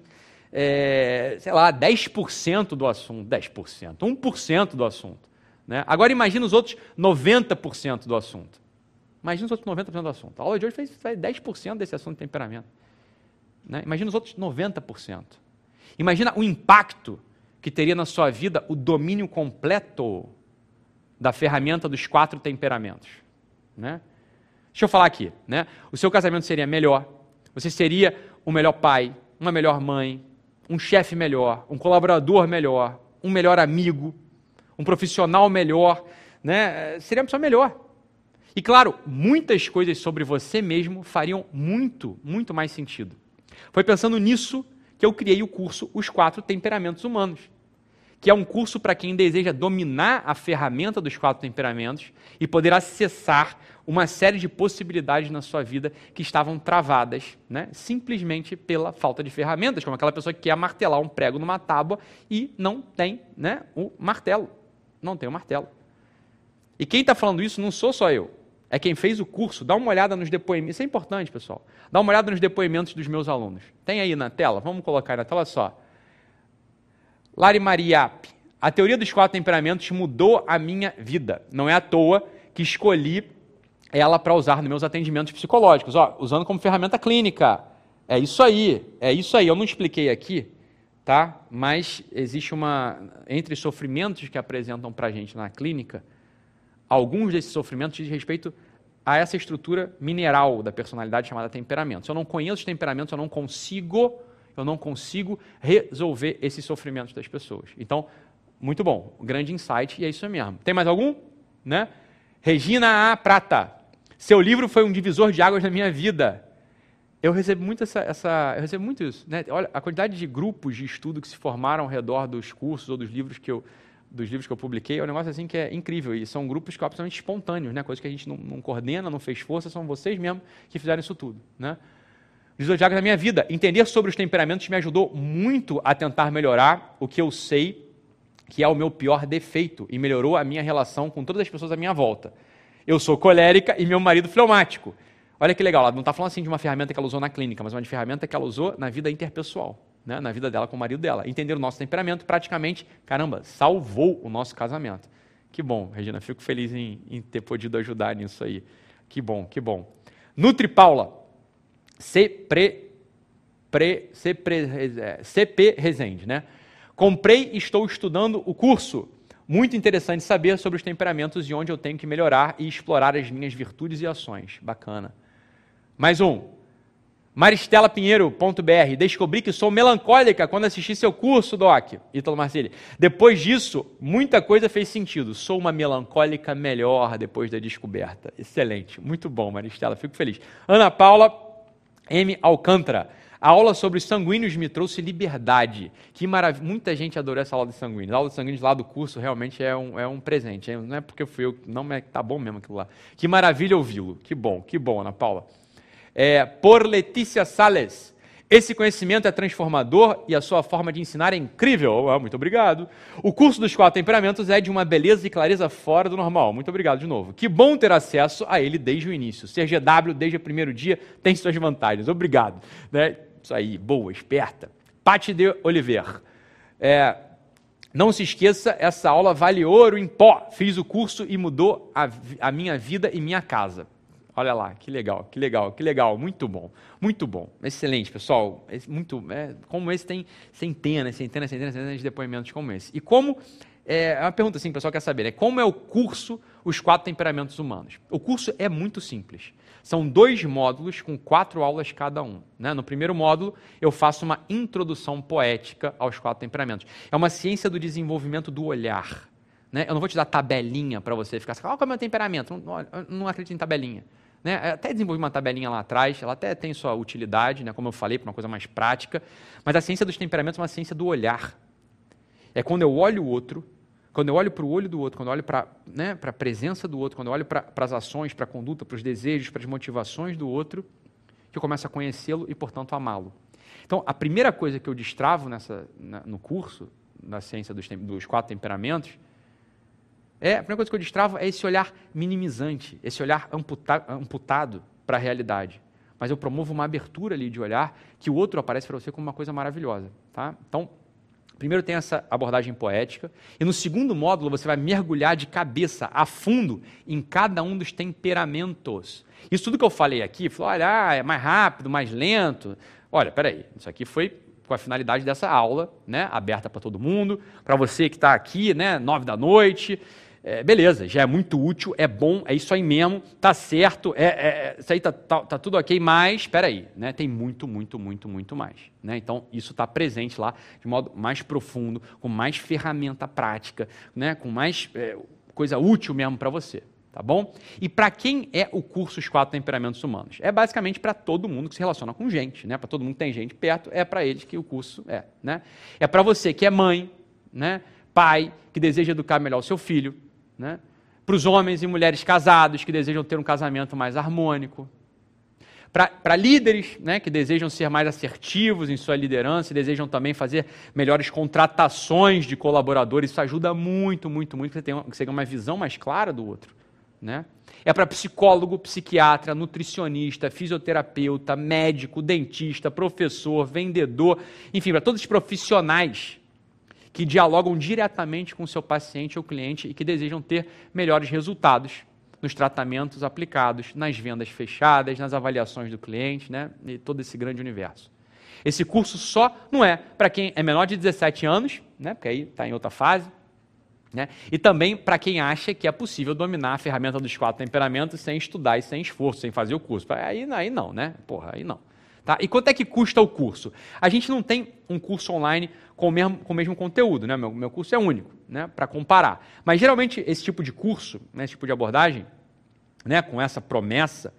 é, sei lá, 10% do assunto, 10%, 1% do assunto. Né? Agora imagina os outros 90% do assunto. Imagina os outros 90% do assunto. A aula de hoje fez, fez 10% desse assunto de temperamento. Né? Imagina os outros 90%. Imagina o impacto que teria na sua vida o domínio completo da ferramenta dos quatro temperamentos. Né? Deixa eu falar aqui, né? O seu casamento seria melhor, você seria um melhor pai, uma melhor mãe, um chefe melhor, um colaborador melhor, um melhor amigo, um profissional melhor, né? Seria uma pessoa melhor. E claro, muitas coisas sobre você mesmo fariam muito, muito mais sentido. Foi pensando nisso que eu criei o curso Os Quatro Temperamentos Humanos, que é um curso para quem deseja dominar a ferramenta dos quatro temperamentos e poder acessar uma série de possibilidades na sua vida que estavam travadas, né, simplesmente pela falta de ferramentas, como aquela pessoa que quer martelar um prego numa tábua e não tem né, o martelo. Não tem o martelo. E quem está falando isso não sou só eu. é quem fez o curso, dá uma olhada nos depoimentos. Isso é importante, pessoal. Dá uma olhada nos depoimentos dos meus alunos. Tem aí na tela? Vamos colocar aí na tela só. Lari Mariap. A teoria dos quatro temperamentos mudou a minha vida. Não é à toa que escolhi ela para usar nos meus atendimentos psicológicos, ó, usando como ferramenta clínica. É isso aí, é isso aí. Eu não expliquei aqui, tá? Mas existe uma entre os sofrimentos que apresentam para a gente na clínica, alguns desses sofrimentos diz respeito a essa estrutura mineral da personalidade chamada temperamento. Se eu não conheço os temperamentos, eu não consigo, eu não consigo resolver esses sofrimentos das pessoas. Então, muito bom, grande insight e é isso mesmo. Tem mais algum? Né? Regina A. Prata. Seu livro foi um divisor de águas na minha vida. Eu recebo muito essa, essa eu recebo muito isso, né? Olha, a quantidade de grupos de estudo que se formaram ao redor dos cursos ou dos livros que eu dos livros que eu publiquei é um negócio assim que é incrível e são grupos que absolutamente espontâneos, né? Coisas que a gente não, não coordena, não fez força, são vocês mesmos que fizeram isso tudo, né? De águas na minha vida. Entender sobre os temperamentos me ajudou muito a tentar melhorar o que eu sei que é o meu pior defeito e melhorou a minha relação com todas as pessoas à minha volta. Eu sou colérica e meu marido fleumático. Olha que legal, ela não está falando assim de uma ferramenta que ela usou na clínica, mas uma ferramenta que ela usou na vida interpessoal, né? na vida dela com o marido dela. Entender o nosso temperamento praticamente, caramba, salvou o nosso casamento. Que bom, Regina, fico feliz em, em ter podido ajudar nisso aí. Que bom, que bom. Nutri Paula, Pre, CP, CP Resende, né? Comprei e estou estudando o curso. Muito interessante saber sobre os temperamentos e onde eu tenho que melhorar e explorar as minhas virtudes e ações. Bacana. Mais um. Maristela Pinheiro.br. Descobri que sou melancólica quando assisti seu curso, Doc. Ítalo Marceli. Depois disso, muita coisa fez sentido. Sou uma melancólica melhor depois da descoberta. Excelente. Muito bom, Maristela. Fico feliz. Ana Paula M. Alcântara. A aula sobre os sanguíneos me trouxe liberdade. Que maravilha. Muita gente adorou essa aula de sanguíneos. A aula de sanguíneos lá do curso realmente é um, é um presente. Não é porque fui eu, não é tá bom mesmo aquilo lá. Que maravilha ouvi-lo. Que bom, que bom, Ana Paula. É, por Letícia Sales. Esse conhecimento é transformador e a sua forma de ensinar é incrível. Ah, muito obrigado. O curso dos quatro temperamentos é de uma beleza e clareza fora do normal. Muito obrigado de novo. Que bom ter acesso a ele desde o início. Ser GW desde o primeiro dia tem suas vantagens. Obrigado. Né? Isso aí, boa, esperta. Pati de Oliver. É, não se esqueça, essa aula vale ouro em pó. Fiz o curso e mudou a, a minha vida e minha casa. Olha lá, que legal, que legal, que legal, muito bom, muito bom, excelente, pessoal. Muito, é, como esse tem centenas, centenas, centenas, centenas de depoimentos como esse. E como é, é uma pergunta assim, o pessoal quer saber, né? Como é o curso Os Quatro Temperamentos Humanos? O curso é muito simples. São dois módulos com quatro aulas cada um. Né? No primeiro módulo, eu faço uma introdução poética aos quatro temperamentos. É uma ciência do desenvolvimento do olhar. Né? Eu não vou te dar tabelinha para você ficar assim, qual é o meu temperamento? Não, não acredito em tabelinha. Né? Até desenvolvi uma tabelinha lá atrás, ela até tem sua utilidade, né? como eu falei, para uma coisa mais prática. Mas a ciência dos temperamentos é uma ciência do olhar. É quando eu olho o outro quando eu olho para o olho do outro, quando eu olho para né, a presença do outro, quando eu olho para as ações, para a conduta, para os desejos, para as motivações do outro, que eu começo a conhecê-lo e, portanto, amá-lo. Então, a primeira coisa que eu destravo nessa, na, no curso, na ciência dos, dos quatro temperamentos, é, a primeira coisa que eu destravo é esse olhar minimizante, esse olhar amputa, amputado para a realidade. Mas eu promovo uma abertura ali de olhar que o outro aparece para você como uma coisa maravilhosa. Tá? Então, Primeiro tem essa abordagem poética, e no segundo módulo você vai mergulhar de cabeça, a fundo, em cada um dos temperamentos. Isso tudo que eu falei aqui, falou, olha, ah, é mais rápido, mais lento. Olha, peraí, isso aqui foi com a finalidade dessa aula, né, aberta para todo mundo, para você que está aqui, né, nove da noite, é, beleza, já é muito útil, é bom, é isso aí mesmo, tá certo, é, é, isso aí tá, tá, tá, tudo ok, mas espera aí, né, tem muito, muito, muito, muito mais. Né? Então, isso está presente lá de modo mais profundo, com mais ferramenta prática, né, com mais é, coisa útil mesmo para você. Tá bom? E para quem é o curso Os Quatro Temperamentos Humanos? É basicamente para todo mundo que se relaciona com gente, né? Para todo mundo que tem gente perto, é para eles que o curso é, né? É para você que é mãe, né? Pai, que deseja educar melhor o seu filho, né? para os homens e mulheres casados que desejam ter um casamento mais harmônico, para líderes né, que desejam ser mais assertivos em sua liderança e desejam também fazer melhores contratações de colaboradores. Isso ajuda muito, muito, muito que você tenha, que uma visão mais clara do outro. né? É para psicólogo, psiquiatra, nutricionista, fisioterapeuta, médico, dentista, professor, vendedor, enfim, para todos os profissionais que dialogam diretamente com o seu paciente ou cliente e que desejam ter melhores resultados nos tratamentos aplicados, nas vendas fechadas, nas avaliações do cliente, né? E todo esse grande universo. Esse curso só não é para quem é menor de 17 anos, né? Porque aí está em outra fase. Né? E também para quem acha que é possível dominar a ferramenta dos quatro temperamentos sem estudar e sem esforço, sem fazer o curso. Aí, aí não, né? Porra, aí não. Tá? E quanto é que custa o curso? A gente não tem um curso online com o mesmo, com o mesmo conteúdo, né? Meu, meu curso é único, né? Para comparar. Mas geralmente esse tipo de curso, né? esse tipo de abordagem, né? com essa promessa,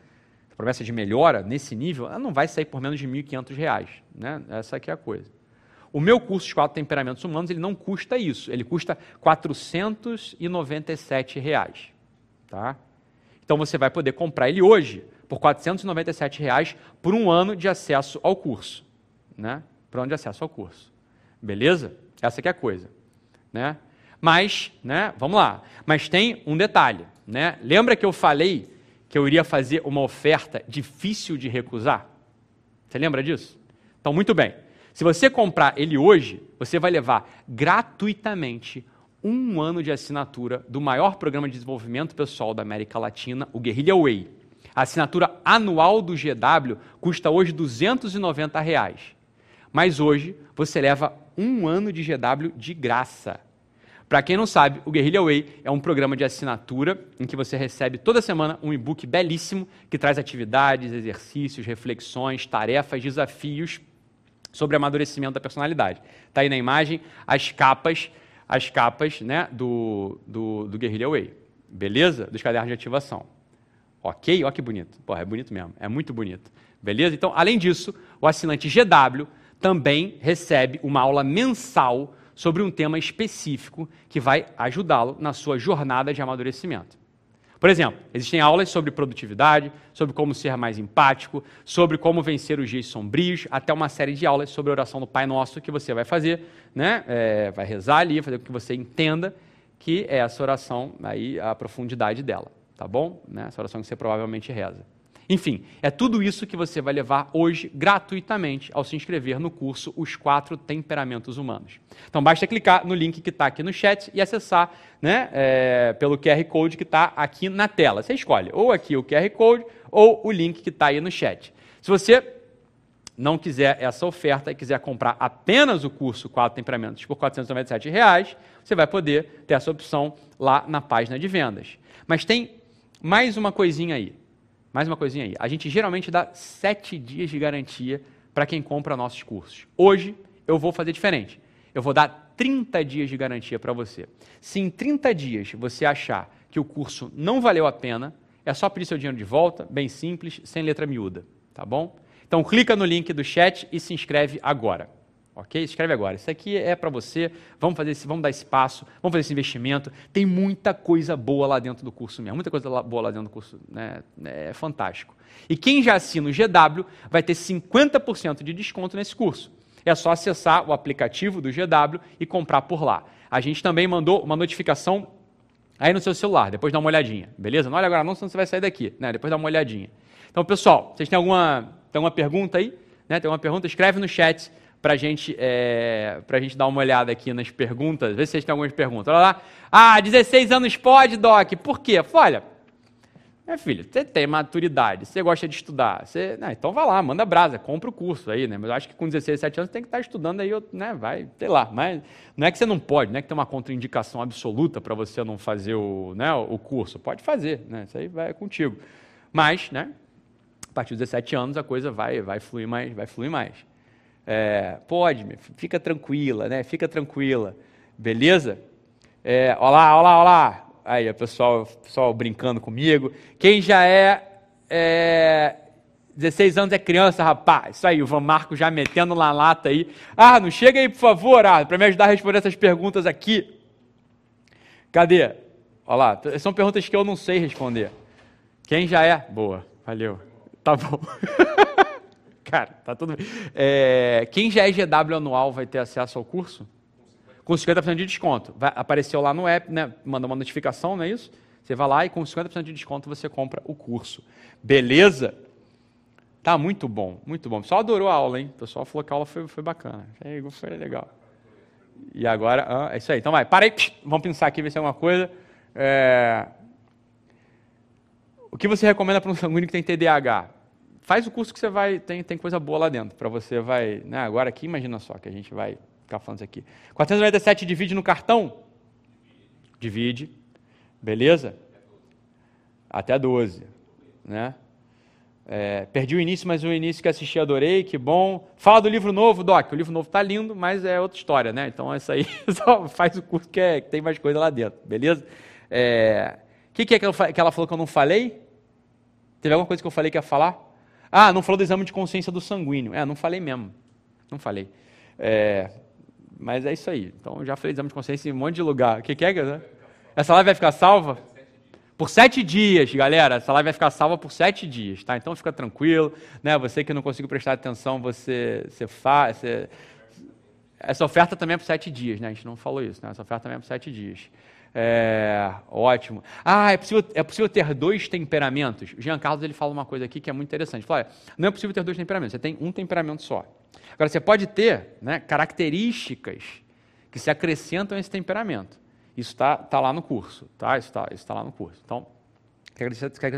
promessa de melhora nesse nível, ela não vai sair por menos de R$ 1.500, né? Essa aqui é a coisa. O meu curso de quatro temperamentos humanos, ele não custa isso, ele custa 497 reais, tá? Então você vai poder comprar ele hoje por 497 reais por um ano de acesso ao curso, né? Por um ano de acesso ao curso. Beleza? Essa que é a coisa, né? Mas, né, vamos lá. Mas tem um detalhe, né? Lembra que eu falei que eu iria fazer uma oferta difícil de recusar? Você lembra disso? Então, muito bem. Se você comprar ele hoje, você vai levar gratuitamente um ano de assinatura do maior programa de desenvolvimento pessoal da América Latina, o Guerrilla Way. A assinatura anual do GW custa hoje 290 reais. mas hoje você leva um ano de GW de graça. Para quem não sabe, o Guerrilla Way é um programa de assinatura em que você recebe toda semana um e-book belíssimo que traz atividades, exercícios, reflexões, tarefas, desafios sobre amadurecimento da personalidade. Está aí na imagem as capas, as capas né, do, do, do Guerrilla Way. Beleza? Dos cadernos de ativação. Ok? Olha que bonito. Porra, é bonito mesmo. É muito bonito. Beleza? Então, além disso, o assinante GW também recebe uma aula mensal sobre um tema específico que vai ajudá-lo na sua jornada de amadurecimento. Por exemplo, existem aulas sobre produtividade, sobre como ser mais empático, sobre como vencer os dias sombrios, até uma série de aulas sobre a oração do Pai Nosso que você vai fazer, né? É, vai rezar ali, fazer com que você entenda que é essa oração aí a profundidade dela, tá bom? Né? Essa oração que você provavelmente reza. Enfim, é tudo isso que você vai levar hoje gratuitamente ao se inscrever no curso Os Quatro Temperamentos Humanos. Então basta clicar no link que está aqui no chat e acessar né, é, pelo QR Code que está aqui na tela. Você escolhe ou aqui o QR Code ou o link que está aí no chat. Se você não quiser essa oferta e quiser comprar apenas o curso Quatro Temperamentos por 497 reais, você vai poder ter essa opção lá na página de vendas. Mas tem mais uma coisinha aí. Mais uma coisinha aí. A gente geralmente dá sete dias de garantia para quem compra nossos cursos. Hoje eu vou fazer diferente. Eu vou dar 30 dias de garantia para você. Se em 30 dias você achar que o curso não valeu a pena, é só pedir seu dinheiro de volta, bem simples, sem letra miúda, tá bom? Então clica no link do chat e se inscreve agora. Ok? Escreve agora. Isso aqui é para você. Vamos fazer esse, vamos dar espaço, vamos fazer esse investimento. Tem muita coisa boa lá dentro do curso mesmo. Muita coisa boa lá dentro do curso. Né? É fantástico. E quem já assina o GW vai ter 50% de desconto nesse curso. É só acessar o aplicativo do GW e comprar por lá. A gente também mandou uma notificação aí no seu celular. Depois dá uma olhadinha. Beleza? Não olha agora não, senão você vai sair daqui. Né? Depois dá uma olhadinha. Então, pessoal, vocês têm alguma, tem alguma pergunta aí? Né? Tem uma pergunta? Escreve no chat para gente, é, a gente dar uma olhada aqui nas perguntas, ver se vocês têm algumas perguntas. Olha lá. Ah, 16 anos pode, Doc. Por quê? Olha, minha filha, você tem maturidade, você gosta de estudar, você, né, então vai lá, manda brasa, compra o curso aí, né? Mas eu acho que com 16, 17 anos você tem que estar estudando aí, né? Vai, sei lá. Mas não é que você não pode, não é que tem uma contraindicação absoluta para você não fazer o, né, o curso. Pode fazer, né? Isso aí vai contigo. Mas, né? A partir dos 17 anos a coisa vai, vai fluir mais, vai fluir mais. É, pode, fica tranquila, né? Fica tranquila, beleza? É, olá, olá, olá. Aí, o pessoal, pessoal brincando comigo. Quem já é, é 16 anos é criança, rapaz. Isso aí, o Van Marco já metendo na lata aí. Ah, não chega aí, por favor, ah, para me ajudar a responder essas perguntas aqui. Cadê? Olha lá, são perguntas que eu não sei responder. Quem já é? Boa, valeu. Tá bom. Cara, tá tudo bem. É, quem já é GW anual vai ter acesso ao curso? Com 50% de desconto. Vai, apareceu lá no app, né? Manda uma notificação, não é isso? Você vai lá e com 50% de desconto você compra o curso. Beleza? Tá muito bom, muito bom. O pessoal adorou a aula, hein? O pessoal falou que a aula foi, foi bacana. Foi legal. E agora, ah, é isso aí. Então vai, para aí, vamos pensar aqui, ver se é alguma coisa. É... O que você recomenda para um sanguíneo que tem TDAH? Faz o curso que você vai, tem, tem coisa boa lá dentro, para você vai, né, agora aqui, imagina só que a gente vai ficar falando isso aqui. 497 divide no cartão? Divide, beleza? Até 12, né? É, perdi o início, mas o início que assisti adorei, que bom. Fala do livro novo, Doc. O livro novo está lindo, mas é outra história, né? Então, essa aí só faz o curso que, é, que tem mais coisa lá dentro, beleza? O é, que, que é que, eu, que ela falou que eu não falei? Teve alguma coisa que eu falei que ia falar? Ah, não falou do exame de consciência do sanguíneo. É, não falei mesmo. Não falei. É, mas é isso aí. Então, já falei exame de consciência em um monte de lugar. O que, que é? Essa live vai ficar salva? Por sete dias, galera. Essa live vai ficar salva por sete dias, tá? Então fica tranquilo, né? Você que não conseguiu prestar atenção, você, você faz. Você... Essa oferta também é por sete dias, né? A gente não falou isso, né? Essa oferta também é por sete dias. É, ótimo. Ah, é possível, é possível ter dois temperamentos? Jean Carlos ele fala uma coisa aqui que é muito interessante. Ele fala, não é possível ter dois temperamentos, você tem um temperamento só. Agora, você pode ter né, características que se acrescentam a esse temperamento. Isso está tá lá no curso, tá? Isso está tá lá no curso. Então,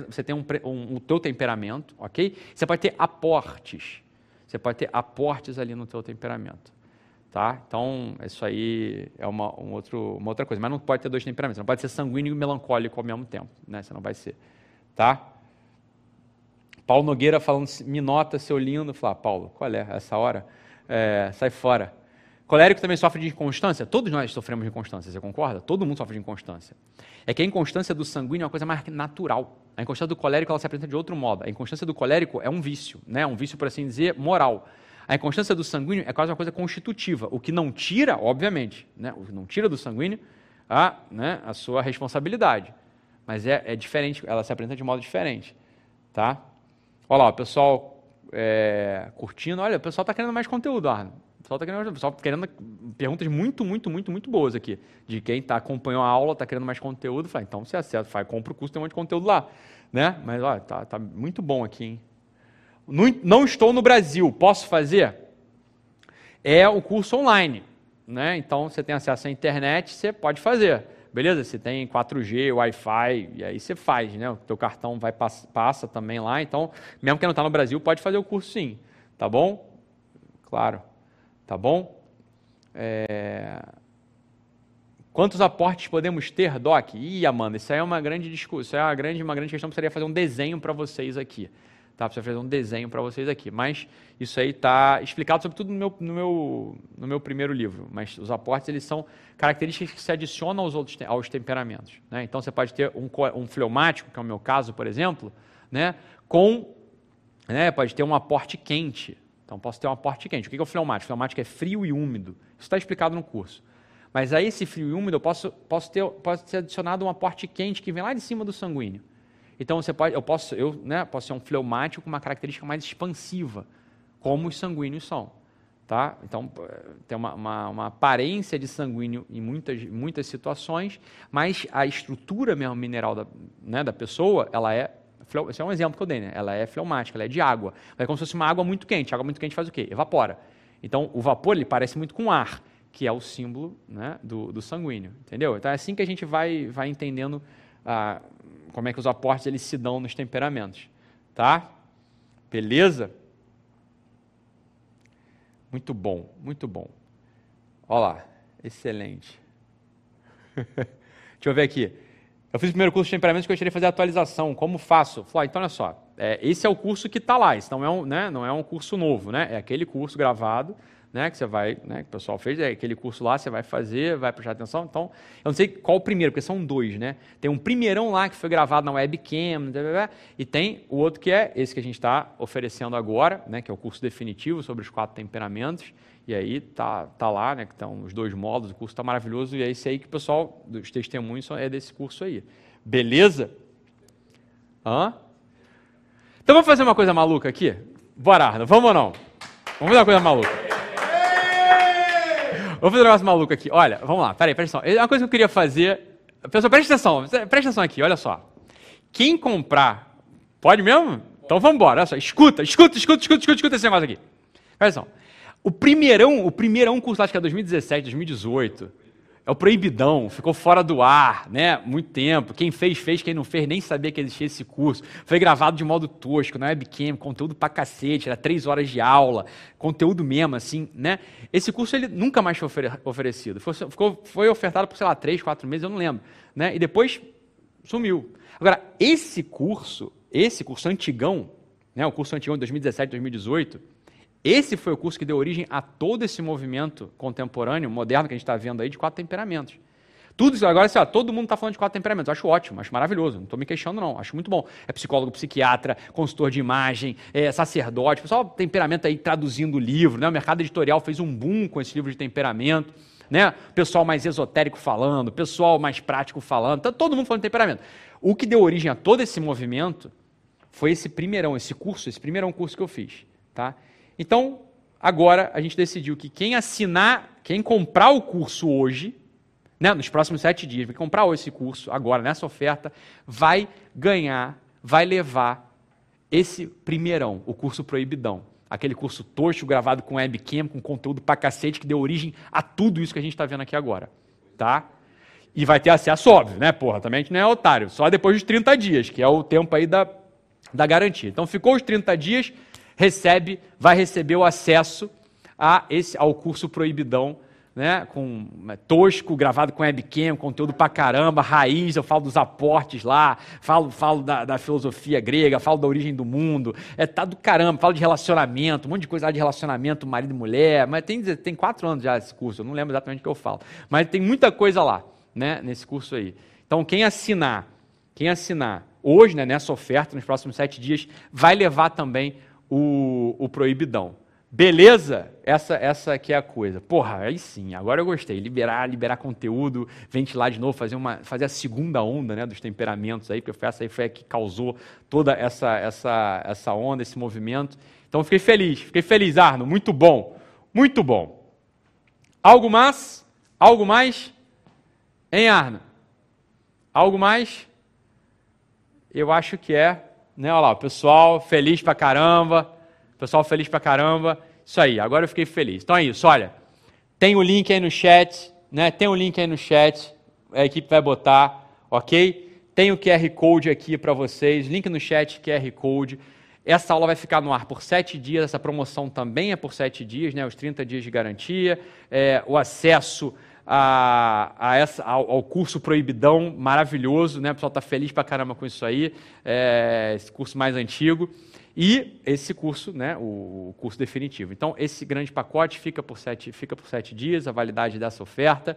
você tem um, um, o teu temperamento, ok? Você pode ter aportes. Você pode ter aportes ali no teu temperamento. Tá? Então, isso aí é uma, um outro, uma outra coisa. Mas não pode ter dois temperamentos. Não pode ser sanguíneo e melancólico ao mesmo tempo. Né? Você não vai ser. Tá? Paulo Nogueira falando, me nota, seu lindo. Falar, Paulo, qual é essa hora? É, sai fora. Colérico também sofre de inconstância? Todos nós sofremos de inconstância, você concorda? Todo mundo sofre de inconstância. É que a inconstância do sanguíneo é uma coisa mais natural. A inconstância do colérico ela se apresenta de outro modo. A inconstância do colérico é um vício, né? um vício, por assim dizer, moral. A inconstância do sanguíneo é quase uma coisa constitutiva, o que não tira, obviamente, né? o que não tira do sanguíneo a, né, a sua responsabilidade. Mas é, é diferente, ela se apresenta de modo diferente. Tá? Olha lá, o pessoal é, curtindo. Olha, o pessoal está querendo mais conteúdo, Arno pessoal está querendo, querendo perguntas muito, muito, muito, muito boas aqui. De quem tá, acompanhou a aula, está querendo mais conteúdo. Fala, então você acessa, faz, compra o curso, tem um monte de conteúdo lá. Né? Mas olha, tá, tá muito bom aqui. Hein? Não, estou no Brasil, posso fazer? É o curso online. Né? Então você tem acesso à internet, você pode fazer. Beleza? Você tem 4G, Wi-Fi, e aí você faz, né? O teu cartão vai passa também lá. Então, mesmo que não está no Brasil, pode fazer o curso sim. Tá bom? Claro. Tá bom? É... Quantos aportes podemos ter, Doc? Ih, Amanda, isso aí é uma grande discussão, é uma grande, uma grande questão. Precisaria fazer um desenho para vocês aqui. Tá? Precisaria fazer um desenho para vocês aqui. Mas isso aí está explicado sobretudo no meu, no, meu, no meu primeiro livro. Mas os aportes, eles são características que se adicionam aos, outros, aos temperamentos. Né? Então, você pode ter um, um fleumático, que é o meu caso, por exemplo, né? com... Né? Pode ter um aporte quente, então, posso ter um aporte quente. O que é o fleumático? O fleumático é frio e úmido. Isso está explicado no curso. Mas a esse frio e úmido, eu posso, posso, ter, pode ser adicionado um aporte quente que vem lá de cima do sanguíneo. Então, você pode, eu, posso, eu né, posso ser um fleumático com uma característica mais expansiva, como os sanguíneos são. Tá? Então, tem uma, uma, uma, aparência de sanguíneo em muitas, muitas situações, mas a estrutura mesmo mineral da, né, da pessoa, ela é esse é um exemplo que eu dei, né? Ela é fleumática, ela é de água. É como se fosse uma água muito quente. A água muito quente faz o quê? Evapora. Então, o vapor ele parece muito com ar, que é o símbolo né, do, do sanguíneo. Entendeu? Então, é assim que a gente vai, vai entendendo ah, como é que os aportes eles se dão nos temperamentos. Tá? Beleza? Muito bom, muito bom. Olha lá, excelente. Deixa eu ver aqui. Eu fiz o primeiro curso de temperamentos que eu de fazer a atualização. Como faço? Falei, ah, então olha só, é, esse é o curso que está lá, esse não é, um, né, não é um curso novo, né? É aquele curso gravado, né, que você vai, né, que o pessoal fez, é aquele curso lá, você vai fazer, vai prestar atenção. Então, eu não sei qual o primeiro, porque são dois, né? Tem um primeirão lá que foi gravado na webcam, e tem o outro que é esse que a gente está oferecendo agora, né, que é o curso definitivo sobre os quatro temperamentos. E aí tá, tá lá, né, que estão os dois módulos, o curso está maravilhoso, e é esse aí que o pessoal, dos testemunhos, é desse curso aí. Beleza? Hã? Então vamos fazer uma coisa maluca aqui? Bora, vamos ou não? Vamos fazer uma coisa maluca. Vamos fazer um negócio maluco aqui. Olha, vamos lá, peraí, presta atenção. Uma coisa que eu queria fazer Pessoal, presta atenção, presta atenção aqui, olha só. Quem comprar, pode mesmo? Então vamos embora, olha só, escuta, escuta, escuta, escuta, escuta, escuta esse negócio aqui. Presta atenção. O primeirão, o primeirão curso, acho que é 2017, 2018, é o proibidão, ficou fora do ar, né? Muito tempo. Quem fez, fez. Quem não fez, nem sabia que existia esse curso. Foi gravado de modo tosco, na webcam, conteúdo pra cacete, era três horas de aula, conteúdo mesmo, assim, né? Esse curso ele nunca mais foi oferecido. Foi, ficou, foi ofertado por, sei lá, três, quatro meses, eu não lembro. Né? E depois sumiu. Agora, esse curso, esse curso antigão, né? o curso antigão de 2017, 2018, esse foi o curso que deu origem a todo esse movimento contemporâneo, moderno, que a gente está vendo aí, de quatro temperamentos. Tudo isso, agora, assim, ó, todo mundo está falando de quatro temperamentos. Acho ótimo, acho maravilhoso. Não estou me queixando, não. Acho muito bom. É psicólogo, psiquiatra, consultor de imagem, é sacerdote, pessoal, temperamento aí traduzindo o livro. Né? O mercado editorial fez um boom com esse livro de temperamento. Né? Pessoal mais esotérico falando, pessoal mais prático falando. Tá todo mundo falando de temperamento. O que deu origem a todo esse movimento foi esse primeirão, esse curso, esse primeirão curso que eu fiz. Tá? Então, agora a gente decidiu que quem assinar, quem comprar o curso hoje, né, nos próximos sete dias, vai comprar esse curso agora, nessa oferta, vai ganhar, vai levar esse primeirão, o curso proibidão. Aquele curso tosco, gravado com webcam, com conteúdo pra cacete, que deu origem a tudo isso que a gente está vendo aqui agora. Tá? E vai ter acesso, óbvio, né, porra? Também a gente não é otário. Só depois dos 30 dias, que é o tempo aí da, da garantia. Então ficou os 30 dias, recebe, vai receber o acesso a esse, ao curso proibidão, né, com é, tosco, gravado com webcam, conteúdo pra caramba, raiz, eu falo dos aportes lá, falo, falo da, da filosofia grega, falo da origem do mundo, é tá do caramba, falo de relacionamento, um monte de coisa lá de relacionamento, marido e mulher, mas tem, tem quatro anos já esse curso, eu não lembro exatamente o que eu falo, mas tem muita coisa lá, né, nesse curso aí. Então, quem assinar, quem assinar hoje, né, nessa oferta, nos próximos sete dias, vai levar também o, o proibidão. Beleza? Essa essa que é a coisa. Porra, aí sim, agora eu gostei. Liberar, liberar conteúdo, ventilar de novo, fazer, uma, fazer a segunda onda né, dos temperamentos aí, porque essa aí foi a que causou toda essa, essa, essa onda, esse movimento. Então fiquei feliz, fiquei feliz, Arno. Muito bom, muito bom. Algo mais? Algo mais? Hein, Arno? Algo mais? Eu acho que é né? Olha lá, o pessoal feliz pra caramba. Pessoal feliz pra caramba. Isso aí, agora eu fiquei feliz. Então é isso, olha. Tem o link aí no chat, né? Tem o link aí no chat. A equipe vai botar, ok? Tem o QR Code aqui para vocês. Link no chat, QR Code. Essa aula vai ficar no ar por sete dias. Essa promoção também é por sete dias, né? Os 30 dias de garantia. É, o acesso a, a essa, ao, ao, curso Proibidão, maravilhoso, né? O pessoal está feliz pra caramba com isso aí, é, esse curso mais antigo. E esse curso, né, o, curso definitivo. Então, esse grande pacote fica por, sete, fica por sete dias, a validade dessa oferta.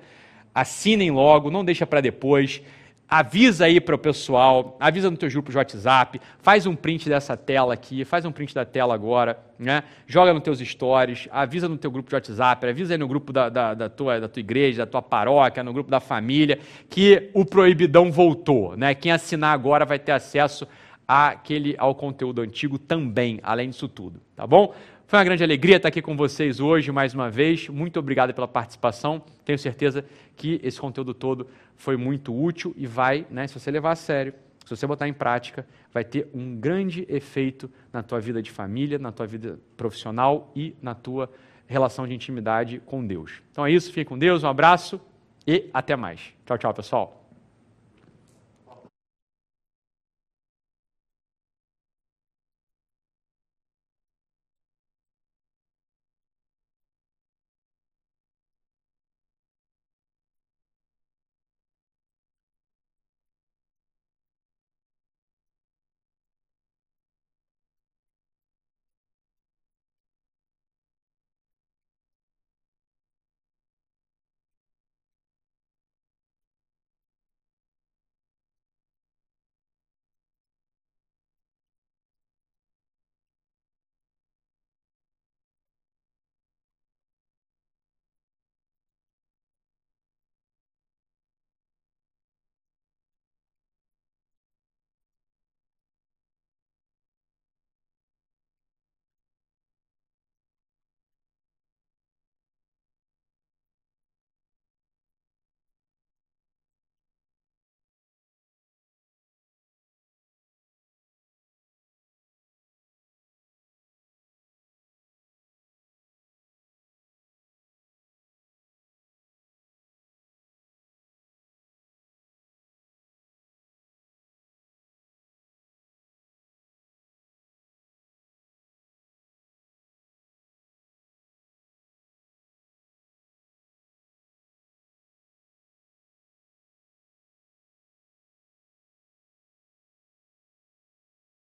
Assinem logo, não deixa para depois avisa aí para o pessoal, avisa no teu grupo de WhatsApp, faz um print dessa tela aqui, faz um print da tela agora, né? joga nos teus stories, avisa no teu grupo de WhatsApp, avisa aí no grupo da, da, da, tua, da tua igreja, da tua paróquia, no grupo da família, que o proibidão voltou. Né? Quem assinar agora vai ter acesso àquele, ao conteúdo antigo também, além disso tudo, tá bom? Foi uma grande alegria estar aqui com vocês hoje mais uma vez. Muito obrigado pela participação. Tenho certeza que esse conteúdo todo foi muito útil e vai, né, se você levar a sério, se você botar em prática, vai ter um grande efeito na tua vida de família, na tua vida profissional e na tua relação de intimidade com Deus. Então é isso, fique com Deus, um abraço e até mais. Tchau, tchau, pessoal.